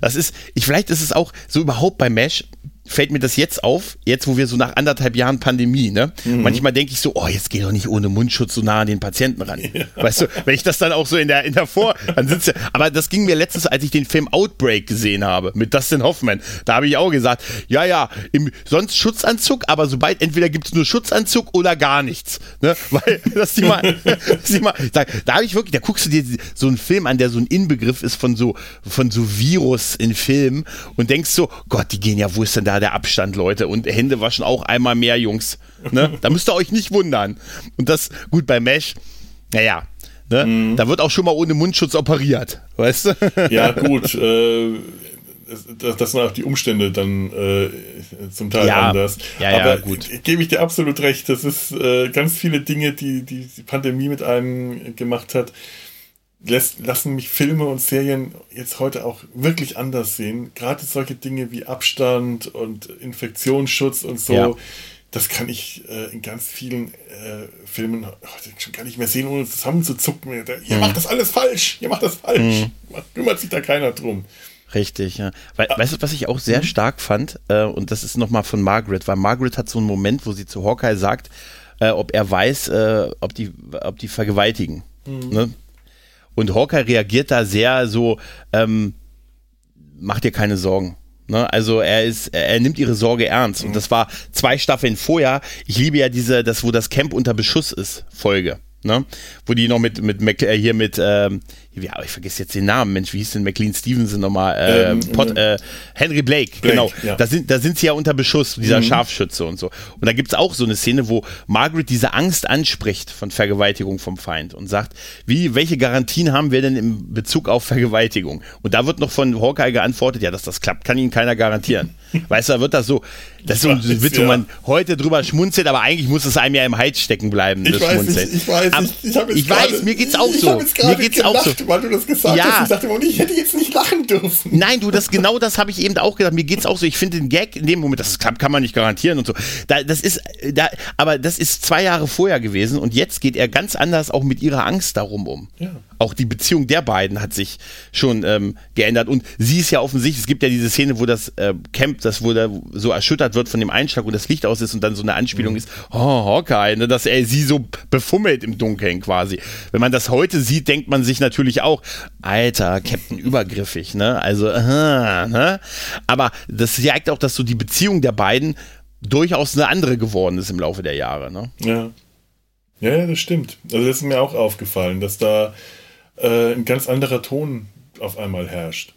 Das ist, ich, vielleicht ist es auch so überhaupt bei Mesh, fällt mir das jetzt auf, jetzt wo wir so nach anderthalb Jahren Pandemie, ne? Mhm. Manchmal denke ich so, oh, jetzt geh doch nicht ohne Mundschutz so nah an den Patienten ran. Ja. Weißt du, wenn ich das dann auch so in der, in der Vor, dann sitze, aber das ging mir letztens, als ich den Film Outbreak gesehen habe, mit Dustin Hoffman, da habe ich auch gesagt, ja, ja, im, sonst Schutzanzug, aber sobald, entweder gibt's nur Schutzanzug oder gar nichts, ne? Weil, dass die mal, dass die mal, da, da habe ich wirklich, da guckst du dir so einen Film an, der so ein Inbegriff ist von so, von so Virus in Filmen und denkst so, Gott, die gehen ja, wo ist denn da der Abstand, Leute. Und Hände waschen auch einmal mehr, Jungs. Ne? Da müsst ihr euch nicht wundern. Und das, gut, bei Mesh, naja, ne? Mhm. da wird auch schon mal ohne Mundschutz operiert, weißt du? Ja, gut. Äh, das, das sind auch die Umstände dann äh, zum Teil ja, anders. Ja, Aber ja, gut. gebe ich dir absolut recht. Das ist äh, ganz viele Dinge, die, die die Pandemie mit einem gemacht hat lässt, lassen mich Filme und Serien jetzt heute auch wirklich anders sehen. Gerade solche Dinge wie Abstand und Infektionsschutz und so. Ja. Das kann ich äh, in ganz vielen äh, Filmen heute schon gar nicht mehr sehen, ohne zusammenzuzucken. Ihr mhm. macht das alles falsch, ihr macht das falsch. Mhm. Kümmert sich da keiner drum. Richtig, ja. We ah. Weißt du, was ich auch sehr mhm. stark fand? Äh, und das ist nochmal von Margaret, weil Margaret hat so einen Moment, wo sie zu Hawkeye sagt, äh, ob er weiß, äh, ob, die, ob die vergewaltigen. Mhm. Ne? Und Hawkeye reagiert da sehr so, ähm, mach dir keine Sorgen. Ne? Also er ist, er nimmt ihre Sorge ernst. Und das war zwei Staffeln vorher. Ich liebe ja diese, das, wo das Camp unter Beschuss ist, Folge. Ne? Wo die noch mit, mit Mac, äh, hier mit, ähm, ja, ich vergesse jetzt den Namen, Mensch, wie hieß denn McLean Stevenson nochmal? Äh, ähm, Pot, äh, Henry Blake, Blake genau. Ja. Da, sind, da sind sie ja unter Beschuss, dieser mhm. Scharfschütze und so. Und da gibt's auch so eine Szene, wo Margaret diese Angst anspricht von Vergewaltigung vom Feind und sagt, wie, welche Garantien haben wir denn im Bezug auf Vergewaltigung? Und da wird noch von Hawkeye geantwortet, ja, dass das klappt, kann Ihnen keiner garantieren. Weißt du, da wird das so, das ist so ein Witz, wo man heute drüber schmunzelt, aber eigentlich muss es einem ja im Hals stecken bleiben, ich weiß, Schmunzeln. Ich, ich weiß, aber, ich, ich, ich weiß, mir geht's auch so. Mir geht's auch so weil du das gesagt ja. hast. Ich dachte ich hätte jetzt nicht lachen dürfen. Nein, du, das genau das habe ich eben auch gedacht. Mir geht's auch so. Ich finde den Gag in dem Moment, das klappt, kann man nicht garantieren und so. Da, das ist, da, aber das ist zwei Jahre vorher gewesen und jetzt geht er ganz anders auch mit ihrer Angst darum um. Ja auch die Beziehung der beiden hat sich schon ähm, geändert. Und sie ist ja offensichtlich, es gibt ja diese Szene, wo das äh, Camp, das wo da so erschüttert wird von dem Einschlag und das Licht aus ist und dann so eine Anspielung mhm. ist, oh, Hawkeye, ne, dass er sie so befummelt im Dunkeln quasi. Wenn man das heute sieht, denkt man sich natürlich auch, alter, Captain übergriffig, ne? Also, aha, ne? Aber das zeigt auch, dass so die Beziehung der beiden durchaus eine andere geworden ist im Laufe der Jahre, ne? Ja. Ja, das stimmt. Also das ist mir auch aufgefallen, dass da äh, ein ganz anderer Ton auf einmal herrscht.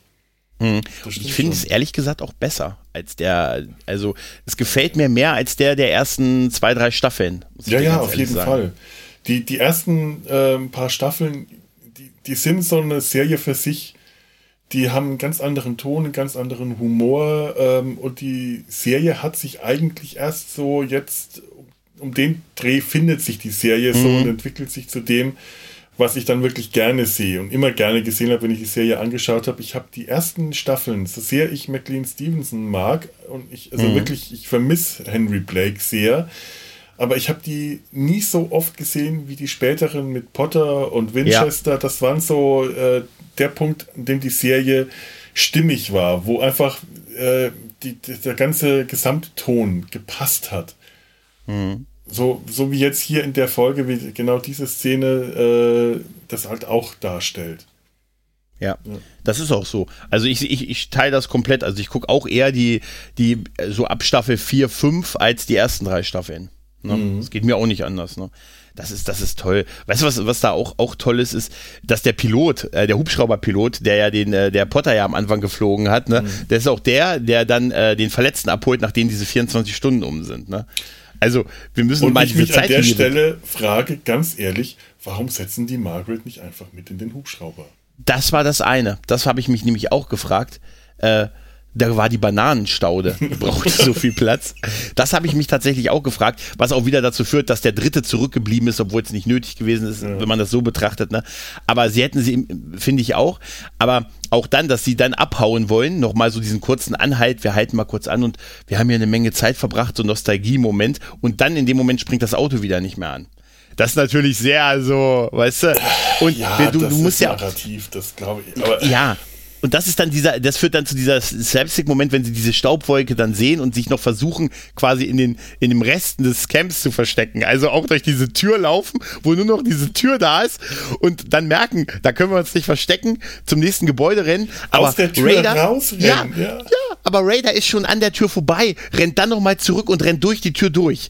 Hm. Ich finde es ehrlich gesagt auch besser als der, also es gefällt mir mehr als der der ersten zwei, drei Staffeln. Ja, ja, auf jeden sagen. Fall. Die, die ersten äh, paar Staffeln, die, die sind so eine Serie für sich. Die haben einen ganz anderen Ton, einen ganz anderen Humor ähm, und die Serie hat sich eigentlich erst so jetzt, um den Dreh findet sich die Serie mhm. so und entwickelt sich zu dem, was ich dann wirklich gerne sehe und immer gerne gesehen habe, wenn ich die Serie angeschaut habe. Ich habe die ersten Staffeln, so sehr ich McLean Stevenson mag und ich, also mhm. wirklich, ich vermisse Henry Blake sehr, aber ich habe die nie so oft gesehen wie die späteren mit Potter und Winchester. Ja. Das waren so äh, der Punkt, an dem die Serie stimmig war, wo einfach äh, die, der ganze Gesamtton gepasst hat. Mhm. So, so wie jetzt hier in der Folge, wie genau diese Szene äh, das halt auch darstellt. Ja, ja, das ist auch so. Also ich, ich, ich teile das komplett. Also ich gucke auch eher die, die so ab Staffel 4, 5 als die ersten drei Staffeln. Ne? Mhm. Das geht mir auch nicht anders. Ne? Das ist, das ist toll. Weißt du, was, was da auch, auch toll ist, ist, dass der Pilot, äh, der Hubschrauberpilot, der ja den, äh, der Potter ja am Anfang geflogen hat, ne, mhm. der ist auch der, der dann äh, den Verletzten abholt, nachdem diese 24 Stunden um sind. Ne? Also, wir müssen Und mal ich diese mich Zeit an der Stelle frage, ganz ehrlich, warum setzen die Margaret nicht einfach mit in den Hubschrauber? Das war das eine. Das habe ich mich nämlich auch gefragt. Äh, da war die Bananenstaude, brauchte so viel Platz. Das habe ich mich tatsächlich auch gefragt, was auch wieder dazu führt, dass der dritte zurückgeblieben ist, obwohl es nicht nötig gewesen ist, ja. wenn man das so betrachtet. Ne? Aber sie hätten sie, finde ich auch, aber auch dann, dass sie dann abhauen wollen, nochmal so diesen kurzen Anhalt, wir halten mal kurz an und wir haben hier eine Menge Zeit verbracht, so Nostalgie-Moment und dann in dem Moment springt das Auto wieder nicht mehr an. Das ist natürlich sehr so, weißt du, und ja, du, du musst ja. Narrativ, das glaube ich. Aber ja, und das ist dann dieser, das führt dann zu dieser Slapstick-Moment, wenn sie diese Staubwolke dann sehen und sich noch versuchen, quasi in den, in dem Resten des Camps zu verstecken. Also auch durch diese Tür laufen, wo nur noch diese Tür da ist und dann merken, da können wir uns nicht verstecken, zum nächsten Gebäude rennen. Aber Aus der Tür Raider, rausrennen, ja, ja. ja, aber Raider ist schon an der Tür vorbei, rennt dann nochmal zurück und rennt durch die Tür durch.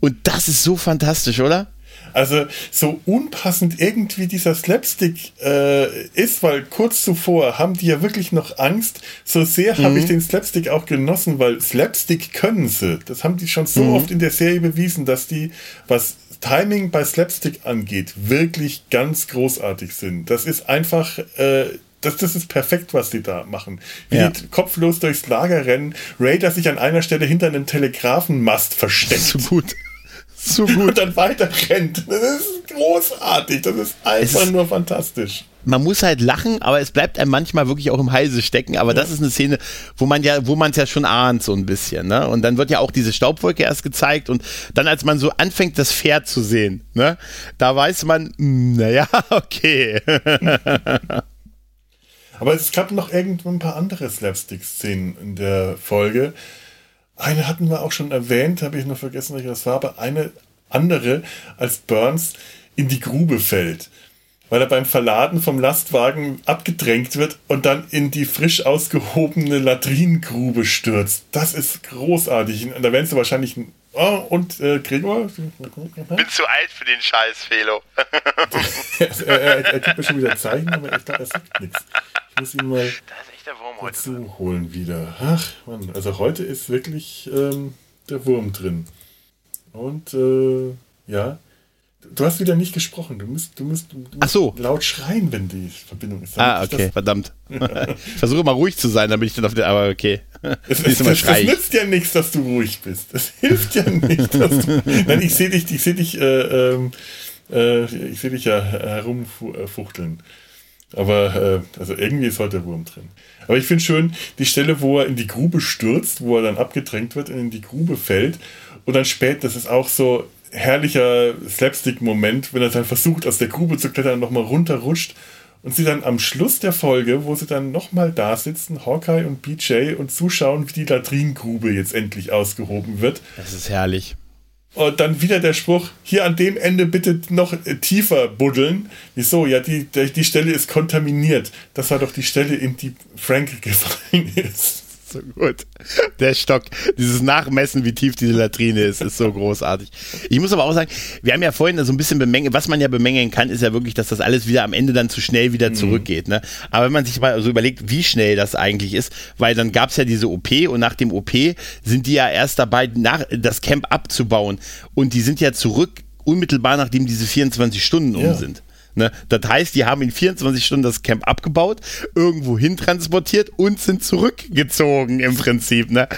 Und das ist so fantastisch, oder? Also so unpassend irgendwie dieser Slapstick äh, ist, weil kurz zuvor haben die ja wirklich noch Angst. So sehr mhm. habe ich den Slapstick auch genossen, weil Slapstick können sie. Das haben die schon so mhm. oft in der Serie bewiesen, dass die, was Timing bei Slapstick angeht, wirklich ganz großartig sind. Das ist einfach... Äh, das, das ist perfekt, was die da machen. Wie ja. die kopflos durchs Lager rennen, Raider sich an einer Stelle hinter einem Telegrafenmast versteckt. So gut so gut. Und dann weiter rennt. Das ist großartig. Das ist einfach ist, nur fantastisch. Man muss halt lachen, aber es bleibt einem manchmal wirklich auch im Halse stecken. Aber ja. das ist eine Szene, wo man ja, wo man es ja schon ahnt, so ein bisschen. Ne? Und dann wird ja auch diese Staubwolke erst gezeigt und dann, als man so anfängt, das Pferd zu sehen, ne, da weiß man, hm, naja, okay. aber es gab noch irgendwo ein paar andere Slapstick-Szenen in der Folge. Eine hatten wir auch schon erwähnt, habe ich noch vergessen, welche das war, aber eine andere, als Burns in die Grube fällt. Weil er beim Verladen vom Lastwagen abgedrängt wird und dann in die frisch ausgehobene Latrinengrube stürzt. Das ist großartig. Da werden sie wahrscheinlich. Oh, und äh, Gregor? Bin zu alt für den Scheiß, Felo. er, er, er, gibt mir schon wieder Zeichen, aber ich glaube, er sagt nichts. Ich muss ihn mal dazu holen wieder. Ach, Mann. Also heute ist wirklich ähm, der Wurm drin. Und äh, ja, du hast wieder nicht gesprochen. Du musst, du musst, du musst Ach so. laut schreien, wenn die Verbindung ist. Ah, okay, verdammt. ich versuche mal ruhig zu sein, damit ich dann auf der. Aber okay. Es, es, das, das nützt ja nichts, dass du ruhig bist. Das hilft ja nicht, dass du. Nein, ich sehe dich, ich sehe dich, äh, ähm, äh, ich sehe dich ja herumfuchteln. Aber äh, also irgendwie ist halt der Wurm drin. Aber ich finde schön die Stelle, wo er in die Grube stürzt, wo er dann abgedrängt wird und in die Grube fällt. Und dann spät, das ist auch so herrlicher Slapstick-Moment, wenn er dann versucht, aus der Grube zu klettern, nochmal runterrutscht. Und sie dann am Schluss der Folge, wo sie dann nochmal da sitzen, Hawkeye und BJ, und zuschauen, wie die Latrinengrube jetzt endlich ausgehoben wird. Das ist herrlich. Und dann wieder der Spruch, hier an dem Ende bitte noch äh, tiefer buddeln. Wieso? Ja, die, die Stelle ist kontaminiert. Das war doch die Stelle, in die Frank gefallen ist so gut. Der Stock, dieses Nachmessen, wie tief diese Latrine ist, ist so großartig. Ich muss aber auch sagen, wir haben ja vorhin so ein bisschen bemängeln, was man ja bemängeln kann, ist ja wirklich, dass das alles wieder am Ende dann zu schnell wieder mhm. zurückgeht. Ne? Aber wenn man sich mal so überlegt, wie schnell das eigentlich ist, weil dann gab es ja diese OP und nach dem OP sind die ja erst dabei, nach, das Camp abzubauen. Und die sind ja zurück unmittelbar nachdem diese 24 Stunden um sind. Ne? Das heißt, die haben in 24 Stunden das Camp abgebaut, irgendwo hin transportiert und sind zurückgezogen im Prinzip. Ne?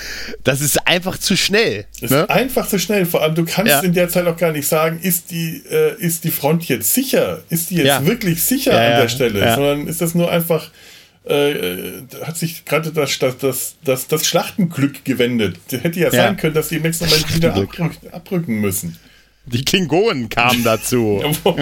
Das ist einfach zu schnell. Das ne? ist einfach zu schnell. Vor allem, du kannst ja. in der Zeit auch gar nicht sagen, ist die, äh, ist die Front jetzt sicher? Ist die jetzt ja. wirklich sicher ja, an der Stelle? Sondern ist das nur einfach. Äh, hat sich gerade das, das, das, das, das Schlachtenglück gewendet. Hätte ja, sein können, dass die im nächsten Moment wieder abrücken, abrücken müssen. Die Klingonen kamen dazu. Vor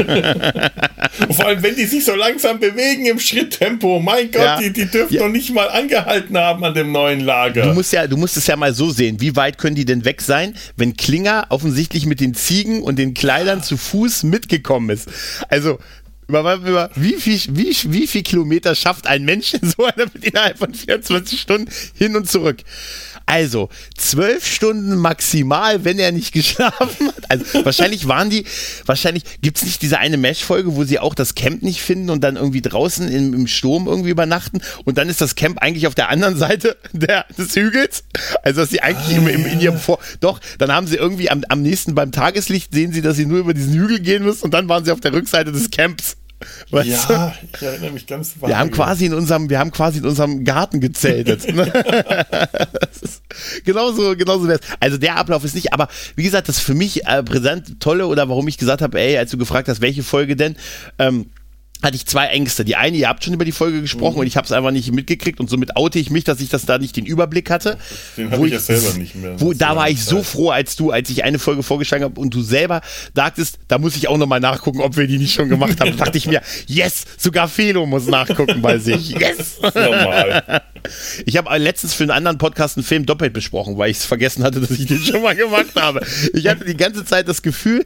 allem, wenn die sich so langsam bewegen im Schritttempo, mein Gott, ja. die, die dürfen ja. noch nicht mal angehalten haben an dem neuen Lager. Du musst ja, du musst es ja mal so sehen. Wie weit können die denn weg sein, wenn Klinger offensichtlich mit den Ziegen und den Kleidern zu Fuß mitgekommen ist? Also, wie, viel, wie, wie viel Kilometer schafft ein Mensch in so einer innerhalb von 24 Stunden hin und zurück? Also, zwölf Stunden maximal, wenn er nicht geschlafen hat. Also, wahrscheinlich waren die, wahrscheinlich gibt es nicht diese eine Mesh-Folge, wo sie auch das Camp nicht finden und dann irgendwie draußen im, im Sturm irgendwie übernachten und dann ist das Camp eigentlich auf der anderen Seite der, des Hügels. Also, dass sie eigentlich ah, im, in ihrem Vor, doch, dann haben sie irgendwie am, am nächsten beim Tageslicht sehen sie, dass sie nur über diesen Hügel gehen müssen und dann waren sie auf der Rückseite des Camps. Weißt ja, du? ich erinnere mich ganz vage. Wir haben quasi in unserem, wir haben quasi in unserem Garten gezeltet. genauso, genauso wär's. Also der Ablauf ist nicht, aber wie gesagt, das für mich äh, präsent, tolle oder warum ich gesagt habe, ey, als du gefragt hast, welche Folge denn, ähm, hatte ich zwei Ängste. Die eine, ihr habt schon über die Folge gesprochen mhm. und ich habe es einfach nicht mitgekriegt und somit oute ich mich, dass ich das da nicht den Überblick hatte. Den habe ich ja selber nicht mehr. Wo, da war ich so froh, als du, als ich eine Folge vorgeschlagen habe und du selber sagtest, da muss ich auch nochmal nachgucken, ob wir die nicht schon gemacht haben. da dachte ich mir, yes, sogar Felo muss nachgucken bei sich. Yes! Normal. Ich habe letztens für einen anderen Podcast einen Film doppelt besprochen, weil ich es vergessen hatte, dass ich den schon mal gemacht habe. Ich hatte die ganze Zeit das Gefühl,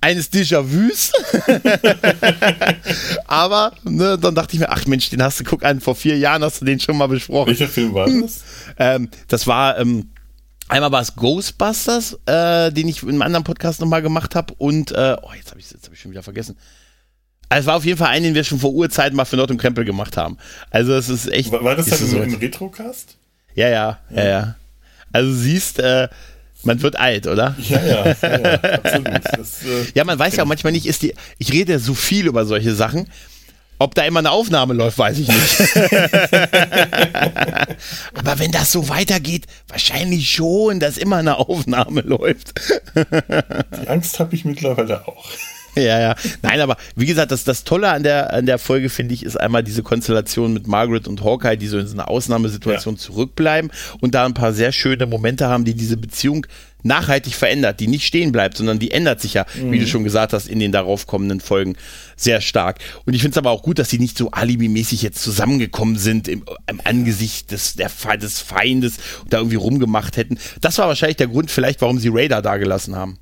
eines Déjà-vus. Aber ne, dann dachte ich mir, ach Mensch, den hast du, guck an, vor vier Jahren hast du den schon mal besprochen. Welcher Film war das? Ähm, das war, ähm, einmal war es Ghostbusters, äh, den ich in einem anderen Podcast nochmal gemacht habe und, äh, oh, jetzt habe ich hab ich schon wieder vergessen. Also es war auf jeden Fall ein, den wir schon vor Urzeiten mal für Nord und Krempel gemacht haben. Also es ist echt. War, war das dann so im Retrocast? Ja, ja, ja, ja, ja. Also siehst, äh, man wird alt, oder? Ja, ja, ja, absolut. Das, äh, ja, man weiß ja auch manchmal nicht, ist die, ich rede so viel über solche Sachen. Ob da immer eine Aufnahme läuft, weiß ich nicht. Aber wenn das so weitergeht, wahrscheinlich schon, dass immer eine Aufnahme läuft. Die Angst habe ich mittlerweile auch. Ja, ja. Nein, aber wie gesagt, das, das Tolle an der, an der Folge, finde ich, ist einmal diese Konstellation mit Margaret und Hawkeye, die so in so einer Ausnahmesituation ja. zurückbleiben und da ein paar sehr schöne Momente haben, die diese Beziehung nachhaltig verändert, die nicht stehen bleibt, sondern die ändert sich ja, mhm. wie du mhm. schon gesagt hast, in den darauf kommenden Folgen sehr stark. Und ich finde es aber auch gut, dass sie nicht so alibimäßig jetzt zusammengekommen sind im, im Angesicht des, der, des Feindes und da irgendwie rumgemacht hätten. Das war wahrscheinlich der Grund vielleicht, warum sie Raider da gelassen haben.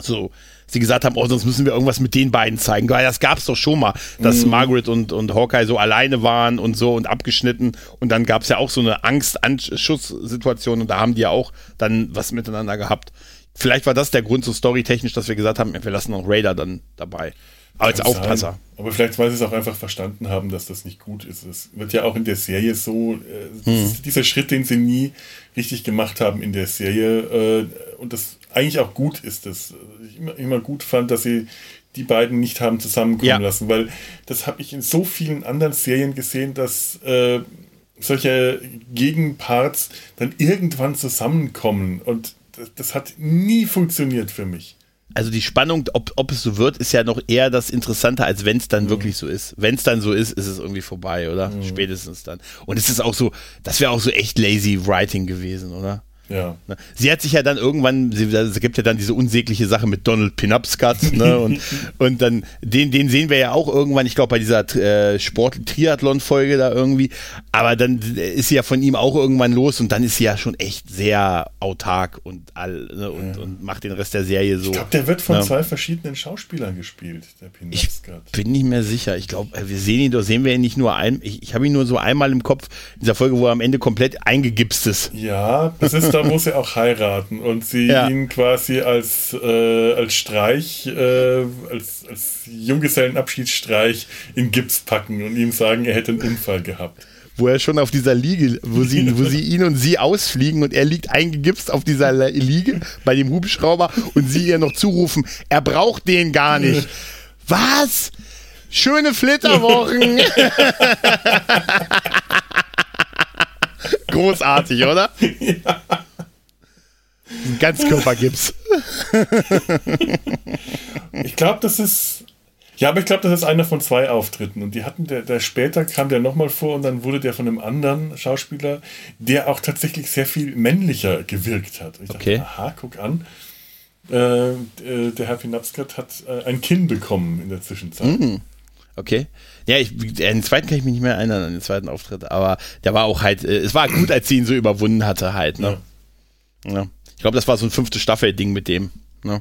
So, sie gesagt haben, oh, sonst müssen wir irgendwas mit den beiden zeigen. Weil das gab es doch schon mal, dass mhm. Margaret und, und Hawkeye so alleine waren und so und abgeschnitten. Und dann gab es ja auch so eine Angst-Anschusssituation und da haben die ja auch dann was miteinander gehabt. Vielleicht war das der Grund so storytechnisch, dass wir gesagt haben, wir lassen noch Raider dann dabei. Aber als Aufpasser. Sein. Aber vielleicht, weil sie es auch einfach verstanden haben, dass das nicht gut ist. Es wird ja auch in der Serie so, äh, hm. dieser Schritt, den sie nie richtig gemacht haben in der Serie, äh, und das eigentlich auch gut ist, dass ich immer, immer gut fand, dass sie die beiden nicht haben zusammenkommen ja. lassen, weil das habe ich in so vielen anderen Serien gesehen, dass äh, solche Gegenparts dann irgendwann zusammenkommen und das, das hat nie funktioniert für mich also die Spannung, ob, ob es so wird, ist ja noch eher das Interessante, als wenn es dann mhm. wirklich so ist. Wenn es dann so ist, ist es irgendwie vorbei, oder? Mhm. Spätestens dann. Und es ist auch so, das wäre auch so echt lazy Writing gewesen, oder? Ja. Ne? Sie hat sich ja dann irgendwann, sie, es gibt ja dann diese unsägliche Sache mit Donald Pinupscut, ne? und, und dann, den, den sehen wir ja auch irgendwann, ich glaube bei dieser äh, Sport-Triathlon-Folge da irgendwie, aber dann ist sie ja von ihm auch irgendwann los und dann ist sie ja schon echt sehr autark und all, ne? und, ja. und macht den Rest der Serie so. Ich glaube, der wird von ne? zwei verschiedenen Schauspielern gespielt, der Pinupscut. Ich bin nicht mehr sicher. Ich glaube, wir sehen ihn, doch sehen wir ihn nicht nur ein, ich, ich habe ihn nur so einmal im Kopf, in dieser Folge, wo er am Ende komplett eingegipst ist. Ja, das ist da muss er auch heiraten und sie ja. ihn quasi als, äh, als Streich, äh, als, als Junggesellenabschiedsstreich in Gips packen und ihm sagen, er hätte einen Unfall gehabt wo er schon auf dieser Liege, wo sie, wo sie ihn und sie ausfliegen und er liegt eingegipst auf dieser Liege bei dem Hubschrauber und sie ihr noch zurufen, er braucht den gar nicht. Was? Schöne Flitterwochen. Großartig, oder? Ja. Ganzkörpergips. ich glaube, das ist. Ja, aber ich glaube, das ist einer von zwei Auftritten. Und die hatten, der, der später kam der nochmal vor und dann wurde der von einem anderen Schauspieler, der auch tatsächlich sehr viel männlicher gewirkt hat. Und ich okay. dachte, aha, guck an. Äh, äh, der Herr Pinapskat hat äh, ein Kinn bekommen in der Zwischenzeit. Mhm. Okay. Ja, ich, den zweiten kann ich mich nicht mehr erinnern an den zweiten Auftritt, aber der war auch halt, äh, es war gut, als sie ihn so überwunden hatte halt, ne? Ja. ja. Ich glaube, das war so ein fünfte Staffel-Ding mit dem, ne?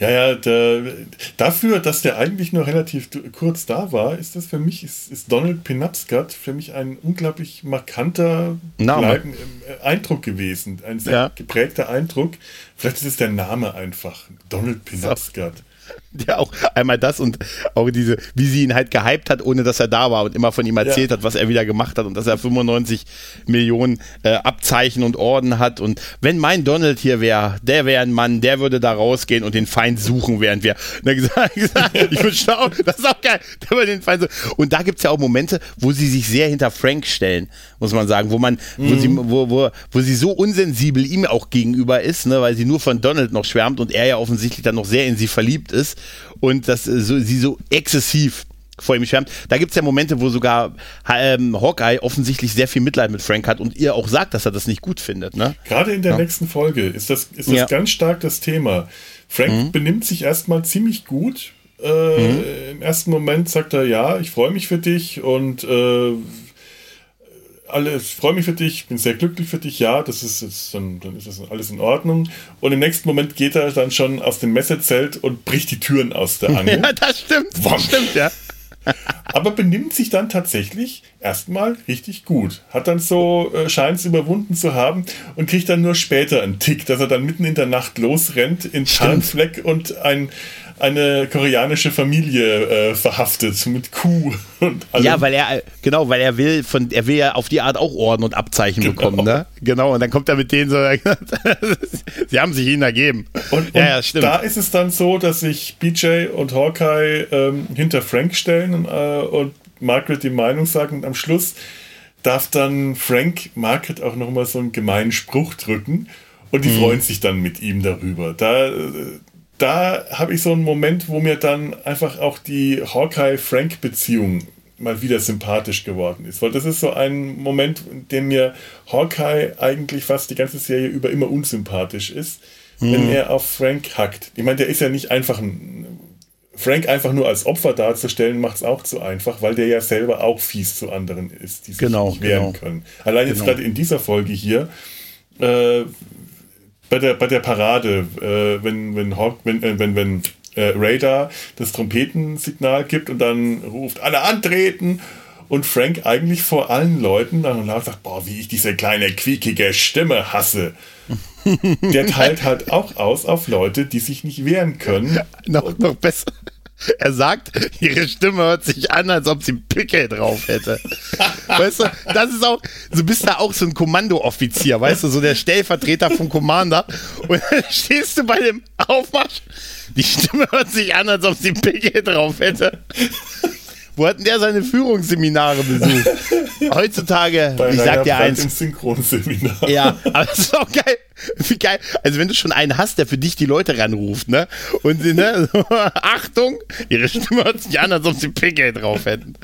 Ja, ja, der, dafür, dass der eigentlich nur relativ kurz da war, ist das für mich, ist, ist Donald Penobscot für mich ein unglaublich markanter Bleiben, äh, Eindruck gewesen. Ein sehr ja. geprägter Eindruck. Vielleicht ist es der Name einfach. Donald Penobscot. So. Ja, auch einmal das und auch diese, wie sie ihn halt gehypt hat, ohne dass er da war und immer von ihm erzählt ja. hat, was er wieder gemacht hat und dass er 95 Millionen äh, Abzeichen und Orden hat. Und wenn mein Donald hier wäre, der wäre ein Mann, der würde da rausgehen und den Feind suchen, während wir. Und gesagt, gesagt, ich bin schlau, das ist auch geil. Der würde den Feind suchen. Und da gibt es ja auch Momente, wo sie sich sehr hinter Frank stellen, muss man sagen, wo man, mhm. wo sie, wo, wo, wo sie so unsensibel ihm auch gegenüber ist, ne, weil sie nur von Donald noch schwärmt und er ja offensichtlich dann noch sehr in sie verliebt ist und dass äh, so, sie so exzessiv vor ihm schwärmt. Da gibt es ja Momente, wo sogar ähm, Hawkeye offensichtlich sehr viel Mitleid mit Frank hat und ihr auch sagt, dass er das nicht gut findet. Ne? Gerade in der ja. nächsten Folge ist das, ist das ja. ganz stark das Thema. Frank mhm. benimmt sich erstmal ziemlich gut. Äh, mhm. Im ersten Moment sagt er, ja, ich freue mich für dich und äh, alles, freue mich für dich, bin sehr glücklich für dich, ja, das ist jetzt dann, dann ist das alles in Ordnung. Und im nächsten Moment geht er dann schon aus dem Messezelt und bricht die Türen aus der Angel. Ja, das stimmt. Das stimmt, ja. Aber benimmt sich dann tatsächlich erstmal richtig gut. Hat dann so, äh, scheint es überwunden zu haben und kriegt dann nur später einen Tick, dass er dann mitten in der Nacht losrennt in Tarnfleck und ein eine koreanische Familie äh, verhaftet mit Kuh und allem. Ja, weil er genau, weil er will von er will ja auf die Art auch Orden und Abzeichen genau. bekommen, ne? Genau, und dann kommt er mit denen so Sie haben sich ihn ergeben. Und, ja, ja, stimmt. da ist es dann so, dass sich BJ und Hawkeye ähm, hinter Frank stellen äh, und Margaret die Meinung sagen und am Schluss darf dann Frank Margaret auch nochmal so einen gemeinen Spruch drücken und die mhm. freuen sich dann mit ihm darüber. Da da habe ich so einen Moment, wo mir dann einfach auch die Hawkeye-Frank-Beziehung mal wieder sympathisch geworden ist. Weil das ist so ein Moment, in dem mir Hawkeye eigentlich fast die ganze Serie über immer unsympathisch ist, mhm. wenn er auf Frank hackt. Ich meine, der ist ja nicht einfach ein. Frank einfach nur als Opfer darzustellen, macht es auch zu einfach, weil der ja selber auch fies zu anderen ist, die sich genau, nicht wehren genau. können. Allein jetzt genau. gerade in dieser Folge hier, äh, bei der, bei der Parade, äh, wenn, wenn, Hawk, wenn, äh, wenn, wenn äh, Radar das Trompetensignal gibt und dann ruft, alle antreten und Frank eigentlich vor allen Leuten dann sagt, boah, wie ich diese kleine quiekige Stimme hasse. Der teilt halt auch aus auf Leute, die sich nicht wehren können. noch, noch besser. Er sagt, ihre Stimme hört sich an, als ob sie Pickel drauf hätte. weißt du, das ist auch, du bist da auch so ein Kommandooffizier, weißt du, so der Stellvertreter vom Commander. Und dann stehst du bei dem Aufmarsch, die Stimme hört sich an, als ob sie Pickel drauf hätte. Wo hat denn der seine Führungsseminare besucht? Heutzutage, Bei ich sag dir eins. Im Synchronseminar. Ja, aber das ist auch geil. Wie geil. Also wenn du schon einen hast, der für dich die Leute ranruft, ne? Und ne, so, Achtung, ihre Stimme hört sich an, als ob sie Pickel drauf hätten.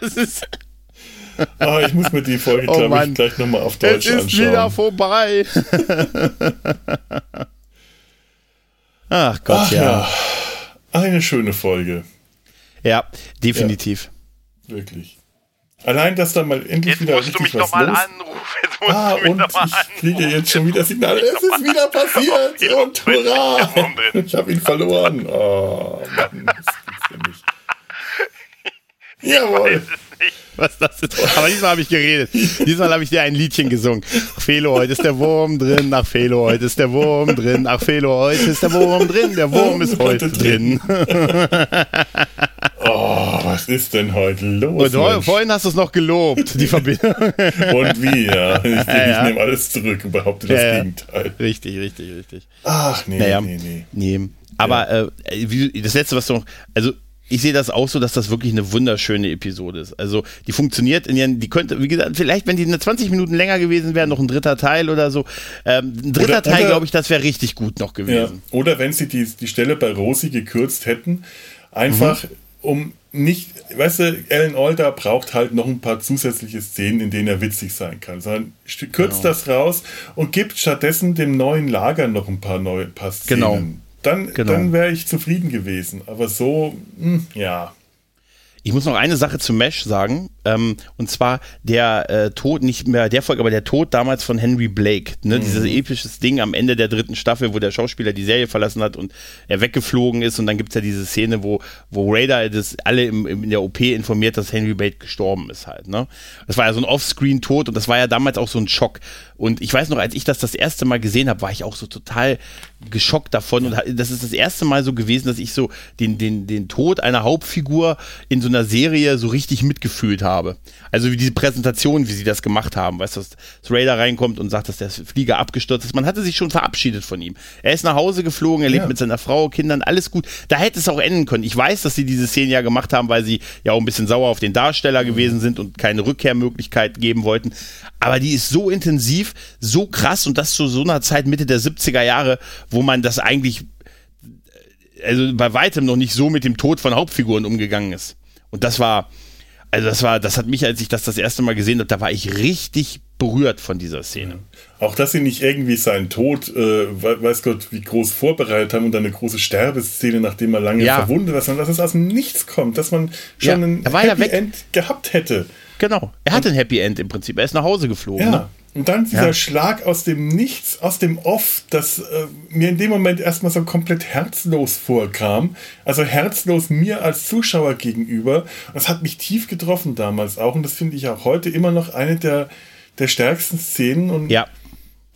Das ist. Oh, ich muss mir die Folge, oh, glaube ich, gleich nochmal auf Deutsch anschauen. Es ist wieder vorbei. Ach Gott, Ach, ja. ja. Eine schöne Folge. Ja, definitiv. Ja, wirklich. Allein, dass da mal endlich jetzt wieder musst du mich noch mal anrufen. Jetzt musst ah, du mich und noch mal ich kriege jetzt schon wieder Signal. Es ist wieder passiert und hurra! Ich habe ihn verloren. Oh, Mann, das gibt's ja nicht. Jawohl was das ist. Aber diesmal habe ich geredet. Diesmal habe ich dir ein Liedchen gesungen. Ach, Felo, heute ist der Wurm drin. Ach, Felo, heute ist der Wurm drin. Ach, Felo, heute ist der Wurm drin. Der Wurm ist heute drin. Was ist denn heute los? Und vorhin hast du es noch gelobt, die Verbindung. Und wie, ja. Ich, ich ja. nehme alles zurück und behaupte das ja, Gegenteil. Richtig, richtig, richtig. Ach, nee, naja, nee, nee. nee. Aber äh, das letzte, was du noch, also ich sehe das auch so, dass das wirklich eine wunderschöne Episode ist. Also die funktioniert in ihren, die könnte, wie gesagt, vielleicht, wenn die eine 20 Minuten länger gewesen wäre, noch ein dritter Teil oder so. Ähm, ein dritter oder, Teil, glaube ich, das wäre richtig gut noch gewesen. Ja. Oder wenn sie die, die Stelle bei Rosi gekürzt hätten, einfach mhm. Um nicht, weißt du, Alan Alda braucht halt noch ein paar zusätzliche Szenen, in denen er witzig sein kann, sondern kürzt genau. das raus und gibt stattdessen dem neuen Lager noch ein paar neue paar Szenen. Genau. Dann, genau. dann wäre ich zufrieden gewesen. Aber so, mh, hm, ja. Ich muss noch eine Sache zu Mesh sagen, ähm, und zwar der äh, Tod, nicht mehr der Folge, aber der Tod damals von Henry Blake. Ne? Mhm. Dieses episches Ding am Ende der dritten Staffel, wo der Schauspieler die Serie verlassen hat und er weggeflogen ist und dann gibt's ja diese Szene, wo, wo Raider das alle im, im, in der OP informiert, dass Henry Blake gestorben ist halt. Ne? Das war ja so ein Offscreen-Tod und das war ja damals auch so ein Schock. Und ich weiß noch, als ich das das erste Mal gesehen habe, war ich auch so total geschockt davon. Und das ist das erste Mal so gewesen, dass ich so den, den, den Tod einer Hauptfigur in so einer Serie so richtig mitgefühlt habe. Also wie diese Präsentation, wie sie das gemacht haben. Weißt du, dass Raider reinkommt und sagt, dass der Flieger abgestürzt ist. Man hatte sich schon verabschiedet von ihm. Er ist nach Hause geflogen, er lebt ja. mit seiner Frau, Kindern, alles gut. Da hätte es auch enden können. Ich weiß, dass sie diese Szene ja gemacht haben, weil sie ja auch ein bisschen sauer auf den Darsteller mhm. gewesen sind und keine Rückkehrmöglichkeit geben wollten. Aber die ist so intensiv, so krass und das zu so einer Zeit Mitte der 70er Jahre, wo man das eigentlich also bei weitem noch nicht so mit dem Tod von Hauptfiguren umgegangen ist. Und das war, also das war, das hat mich, als ich das das erste Mal gesehen habe, da war ich richtig berührt von dieser Szene. Auch dass sie nicht irgendwie seinen Tod, äh, weiß Gott, wie groß vorbereitet haben und eine große Sterbeszene, nachdem er lange ja. verwundet ist, sondern dass es aus dem Nichts kommt, dass man schon ja, ein Happy End gehabt hätte. Genau, er hat ein Happy End im Prinzip. Er ist nach Hause geflogen. Ja. Ne? Und dann dieser ja. Schlag aus dem Nichts, aus dem Off, das äh, mir in dem Moment erstmal so komplett herzlos vorkam. Also herzlos mir als Zuschauer gegenüber. Das hat mich tief getroffen damals auch. Und das finde ich auch heute immer noch eine der, der stärksten Szenen. Und ja.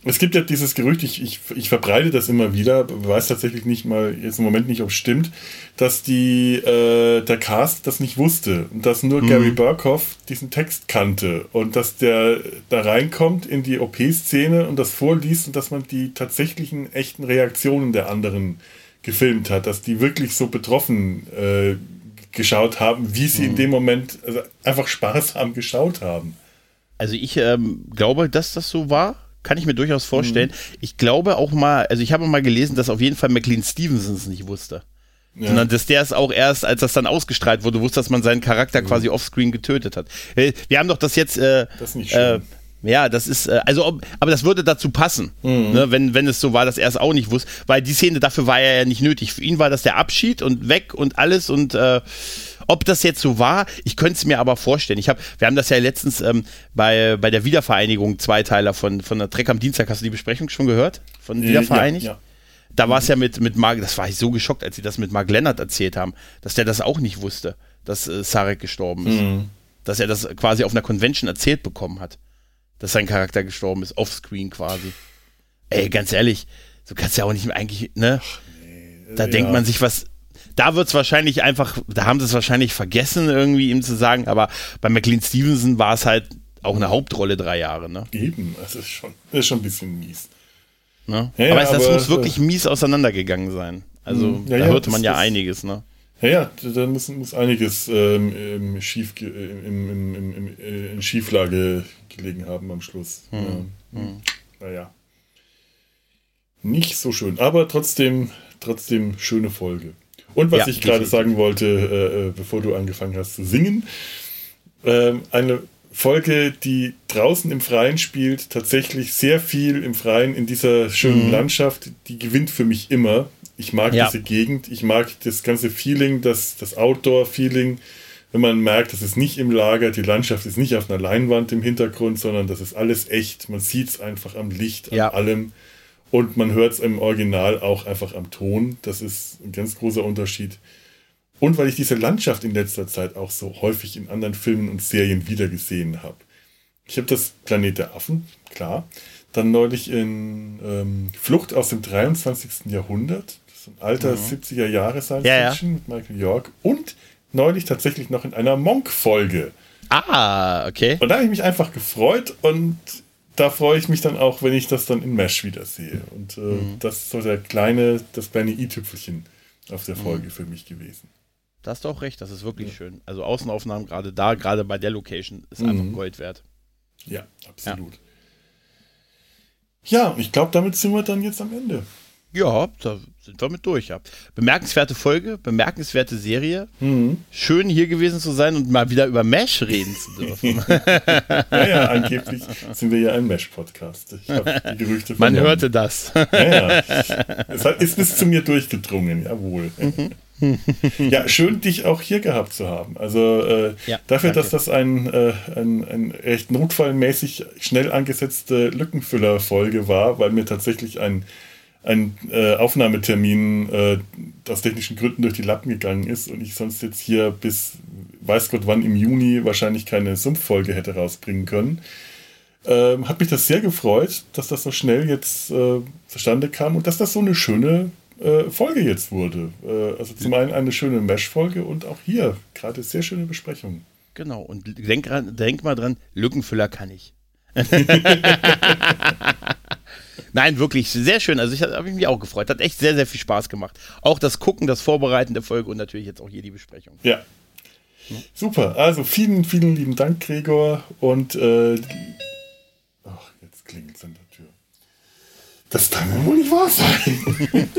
Es gibt ja dieses Gerücht, ich, ich, ich verbreite das immer wieder, weiß tatsächlich nicht mal jetzt im Moment nicht, ob es stimmt, dass die, äh, der Cast das nicht wusste und dass nur mhm. Gary Burkhoff diesen Text kannte und dass der da reinkommt in die OP-Szene und das vorliest und dass man die tatsächlichen echten Reaktionen der anderen gefilmt hat, dass die wirklich so betroffen äh, geschaut haben, wie sie mhm. in dem Moment also einfach sparsam geschaut haben. Also ich ähm, glaube, dass das so war kann ich mir durchaus vorstellen. Mhm. Ich glaube auch mal, also ich habe mal gelesen, dass auf jeden Fall McLean Stevenson es nicht wusste. Ja. Sondern dass der es auch erst, als das dann ausgestrahlt wurde, wusste, dass man seinen Charakter mhm. quasi offscreen getötet hat. Äh, wir haben doch das jetzt. Äh, das ist nicht schön. Äh, ja, das ist, äh, also, ob, aber das würde dazu passen, mhm. ne, wenn, wenn es so war, dass er es auch nicht wusste, weil die Szene dafür war ja nicht nötig. Für ihn war das der Abschied und weg und alles und äh, ob das jetzt so war, ich könnte es mir aber vorstellen. Ich hab, wir haben das ja letztens ähm, bei, bei der Wiedervereinigung Zweiteiler von, von der Trek am Dienstag, hast du die Besprechung schon gehört? Von Wiedervereinigt? Ja, ja. Da war es ja mit, mit Mark, das war ich so geschockt, als sie das mit Mark Lennart erzählt haben, dass der das auch nicht wusste, dass äh, Sarek gestorben ist. Mhm. Dass er das quasi auf einer Convention erzählt bekommen hat. Dass sein Charakter gestorben ist, offscreen quasi. Ey, ganz ehrlich, so kannst du ja auch nicht mehr eigentlich, ne? Da ja. denkt man sich was, da wird es wahrscheinlich einfach, da haben sie es wahrscheinlich vergessen, irgendwie ihm zu sagen, aber bei McLean Stevenson war es halt auch eine Hauptrolle drei Jahre, ne? Eben, das ist schon, das ist schon ein bisschen mies. Ne? Ja, aber, ja, das aber, muss wirklich mies auseinandergegangen sein. Also hm, ja, da hörte man ja ist, einiges, ne? Ja, ja, da muss, muss einiges ähm, Schief, im, im, im, äh, in Schieflage gelegen haben am Schluss. Hm. Ja. Hm. Naja. Nicht so schön, aber trotzdem, trotzdem schöne Folge. Und was ja, ich gerade sagen wollte, äh, äh, bevor du angefangen hast zu singen, äh, eine Folge, die draußen im Freien spielt, tatsächlich sehr viel im Freien in dieser schönen mhm. Landschaft, die gewinnt für mich immer. Ich mag ja. diese Gegend, ich mag das ganze Feeling, das, das Outdoor-Feeling, wenn man merkt, das ist nicht im Lager, die Landschaft ist nicht auf einer Leinwand im Hintergrund, sondern das ist alles echt. Man sieht es einfach am Licht, an ja. allem. Und man hört es im Original auch einfach am Ton. Das ist ein ganz großer Unterschied. Und weil ich diese Landschaft in letzter Zeit auch so häufig in anderen Filmen und Serien wiedergesehen habe. Ich habe das Planet der Affen, klar. Dann neulich in ähm, Flucht aus dem 23. Jahrhundert. Das ist ein alter mhm. 70er Jahre Science Fiction ja, ja. mit Michael York. Und neulich tatsächlich noch in einer Monk-Folge. Ah, okay. Und da habe ich mich einfach gefreut und da freue ich mich dann auch, wenn ich das dann in Mesh wiedersehe. Und äh, mhm. das ist so der kleine, das kleine i-Tüpfelchen auf der Folge mhm. für mich gewesen. Da hast du auch recht, das ist wirklich ja. schön. Also Außenaufnahmen gerade da, gerade bei der Location, ist mhm. einfach Gold wert. Ja, absolut. Ja, ja ich glaube, damit sind wir dann jetzt am Ende. Ja, da sind wir mit durch. Ja. Bemerkenswerte Folge, bemerkenswerte Serie. Mhm. Schön hier gewesen zu sein und mal wieder über Mesh reden zu dürfen. naja, angeblich sind wir ja ein Mesh-Podcast. Ich habe die Gerüchte Man hörte das. Naja, es ist bis zu mir durchgedrungen, jawohl. Mhm. ja, schön, dich auch hier gehabt zu haben. Also äh, ja, dafür, danke. dass das ein, äh, ein, ein recht notfallmäßig schnell angesetzte Lückenfüller-Folge war, weil mir tatsächlich ein ein äh, Aufnahmetermin äh, aus technischen Gründen durch die Lappen gegangen ist und ich sonst jetzt hier bis weiß Gott wann im Juni wahrscheinlich keine Sumpffolge hätte rausbringen können. Ähm, hat mich das sehr gefreut, dass das so schnell jetzt äh, zustande kam und dass das so eine schöne äh, Folge jetzt wurde. Äh, also zum einen eine schöne Mesh-Folge und auch hier gerade sehr schöne Besprechung. Genau, und denk, denk mal dran, Lückenfüller kann ich. Nein, wirklich sehr schön. Also ich habe mich auch gefreut. Hat echt sehr, sehr viel Spaß gemacht. Auch das Gucken, das Vorbereiten der Folge und natürlich jetzt auch hier die Besprechung. Ja. Super. Also vielen, vielen lieben Dank, Gregor. Und äh, ach, jetzt klingelt es an der Tür. Das kann ja wohl nicht wahr sein.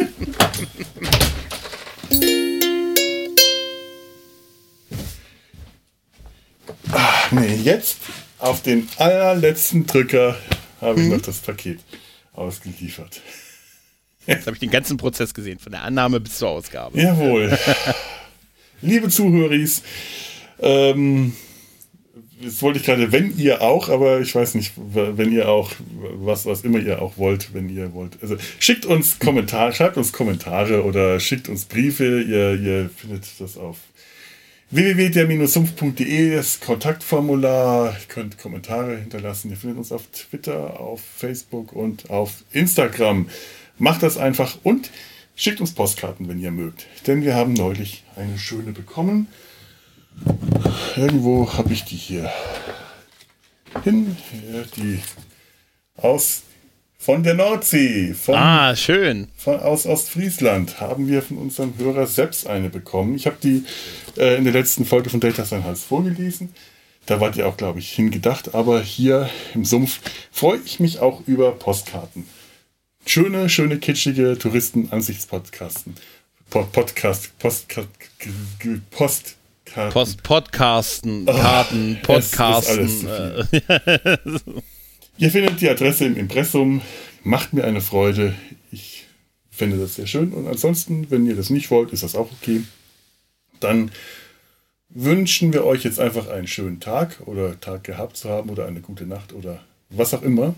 ach, nee, jetzt auf den allerletzten Drücker habe ich mhm. noch das Paket ausgeliefert. Jetzt habe ich den ganzen Prozess gesehen, von der Annahme bis zur Ausgabe. Jawohl. Liebe Zuhörer, ähm, jetzt wollte ich gerade, wenn ihr auch, aber ich weiß nicht, wenn ihr auch, was, was immer ihr auch wollt, wenn ihr wollt. Also schickt uns Kommentare, schreibt uns Kommentare oder schickt uns Briefe. Ihr, ihr findet das auf www.der-sumpf.de, das Kontaktformular. Ihr könnt Kommentare hinterlassen. Ihr findet uns auf Twitter, auf Facebook und auf Instagram. Macht das einfach und schickt uns Postkarten, wenn ihr mögt. Denn wir haben neulich eine schöne bekommen. Irgendwo habe ich die hier hin. Die aus von der Nordsee. Von, ah, schön. Von, aus Ostfriesland haben wir von unserem Hörer selbst eine bekommen. Ich habe die äh, in der letzten Folge von Delta sein Hals vorgelesen. Da wart ihr auch, glaube ich, hingedacht. Aber hier im Sumpf freue ich mich auch über Postkarten. Schöne, schöne, kitschige Touristen-Ansichtspodcasten. Pod Podcast, Postcard, Post, Post Podcasten, Karten, Podcasten. Ihr findet die Adresse im Impressum. Macht mir eine Freude. Ich finde das sehr schön. Und ansonsten, wenn ihr das nicht wollt, ist das auch okay. Dann wünschen wir euch jetzt einfach einen schönen Tag oder Tag gehabt zu haben oder eine gute Nacht oder was auch immer.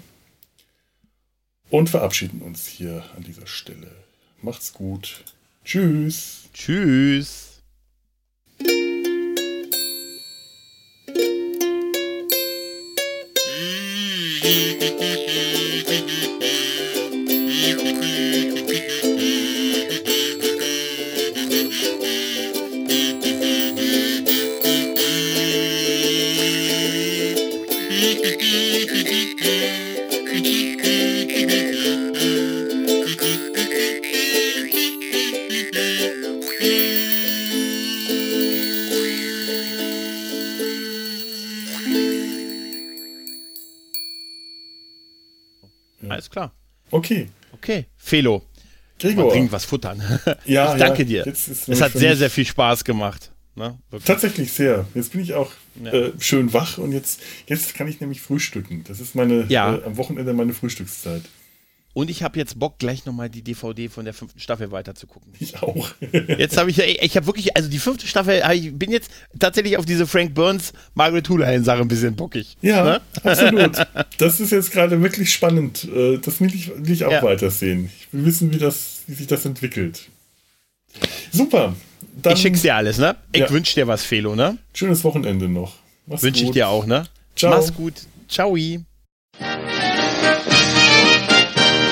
Und verabschieden uns hier an dieser Stelle. Macht's gut. Tschüss. Tschüss. Mm-hmm. Okay. Okay. Felo. Gregor. Bring was futtern. Ja, ich danke ja, dir. Es hat sehr, sehr viel Spaß gemacht. Ne? Tatsächlich sehr. Jetzt bin ich auch ja. äh, schön wach und jetzt, jetzt kann ich nämlich frühstücken. Das ist meine ja. äh, am Wochenende meine Frühstückszeit. Und ich habe jetzt Bock, gleich nochmal die DVD von der fünften Staffel weiterzugucken. Ich auch. jetzt habe ich, ich habe wirklich, also die fünfte Staffel, ich bin jetzt tatsächlich auf diese Frank Burns, Margaret Houlihan-Sache ein bisschen bockig. Ja, ne? absolut. Das ist jetzt gerade wirklich spannend. Äh, das will ich, will ich auch ja. weitersehen. Ich will wissen, wie, das, wie sich das entwickelt. Super. Dann, ich schick's dir alles, ne? Ich ja. wünsche dir was, Felo, ne? Schönes Wochenende noch. Wünsche ich dir auch, ne? Ciao. Mach's gut. Ciao.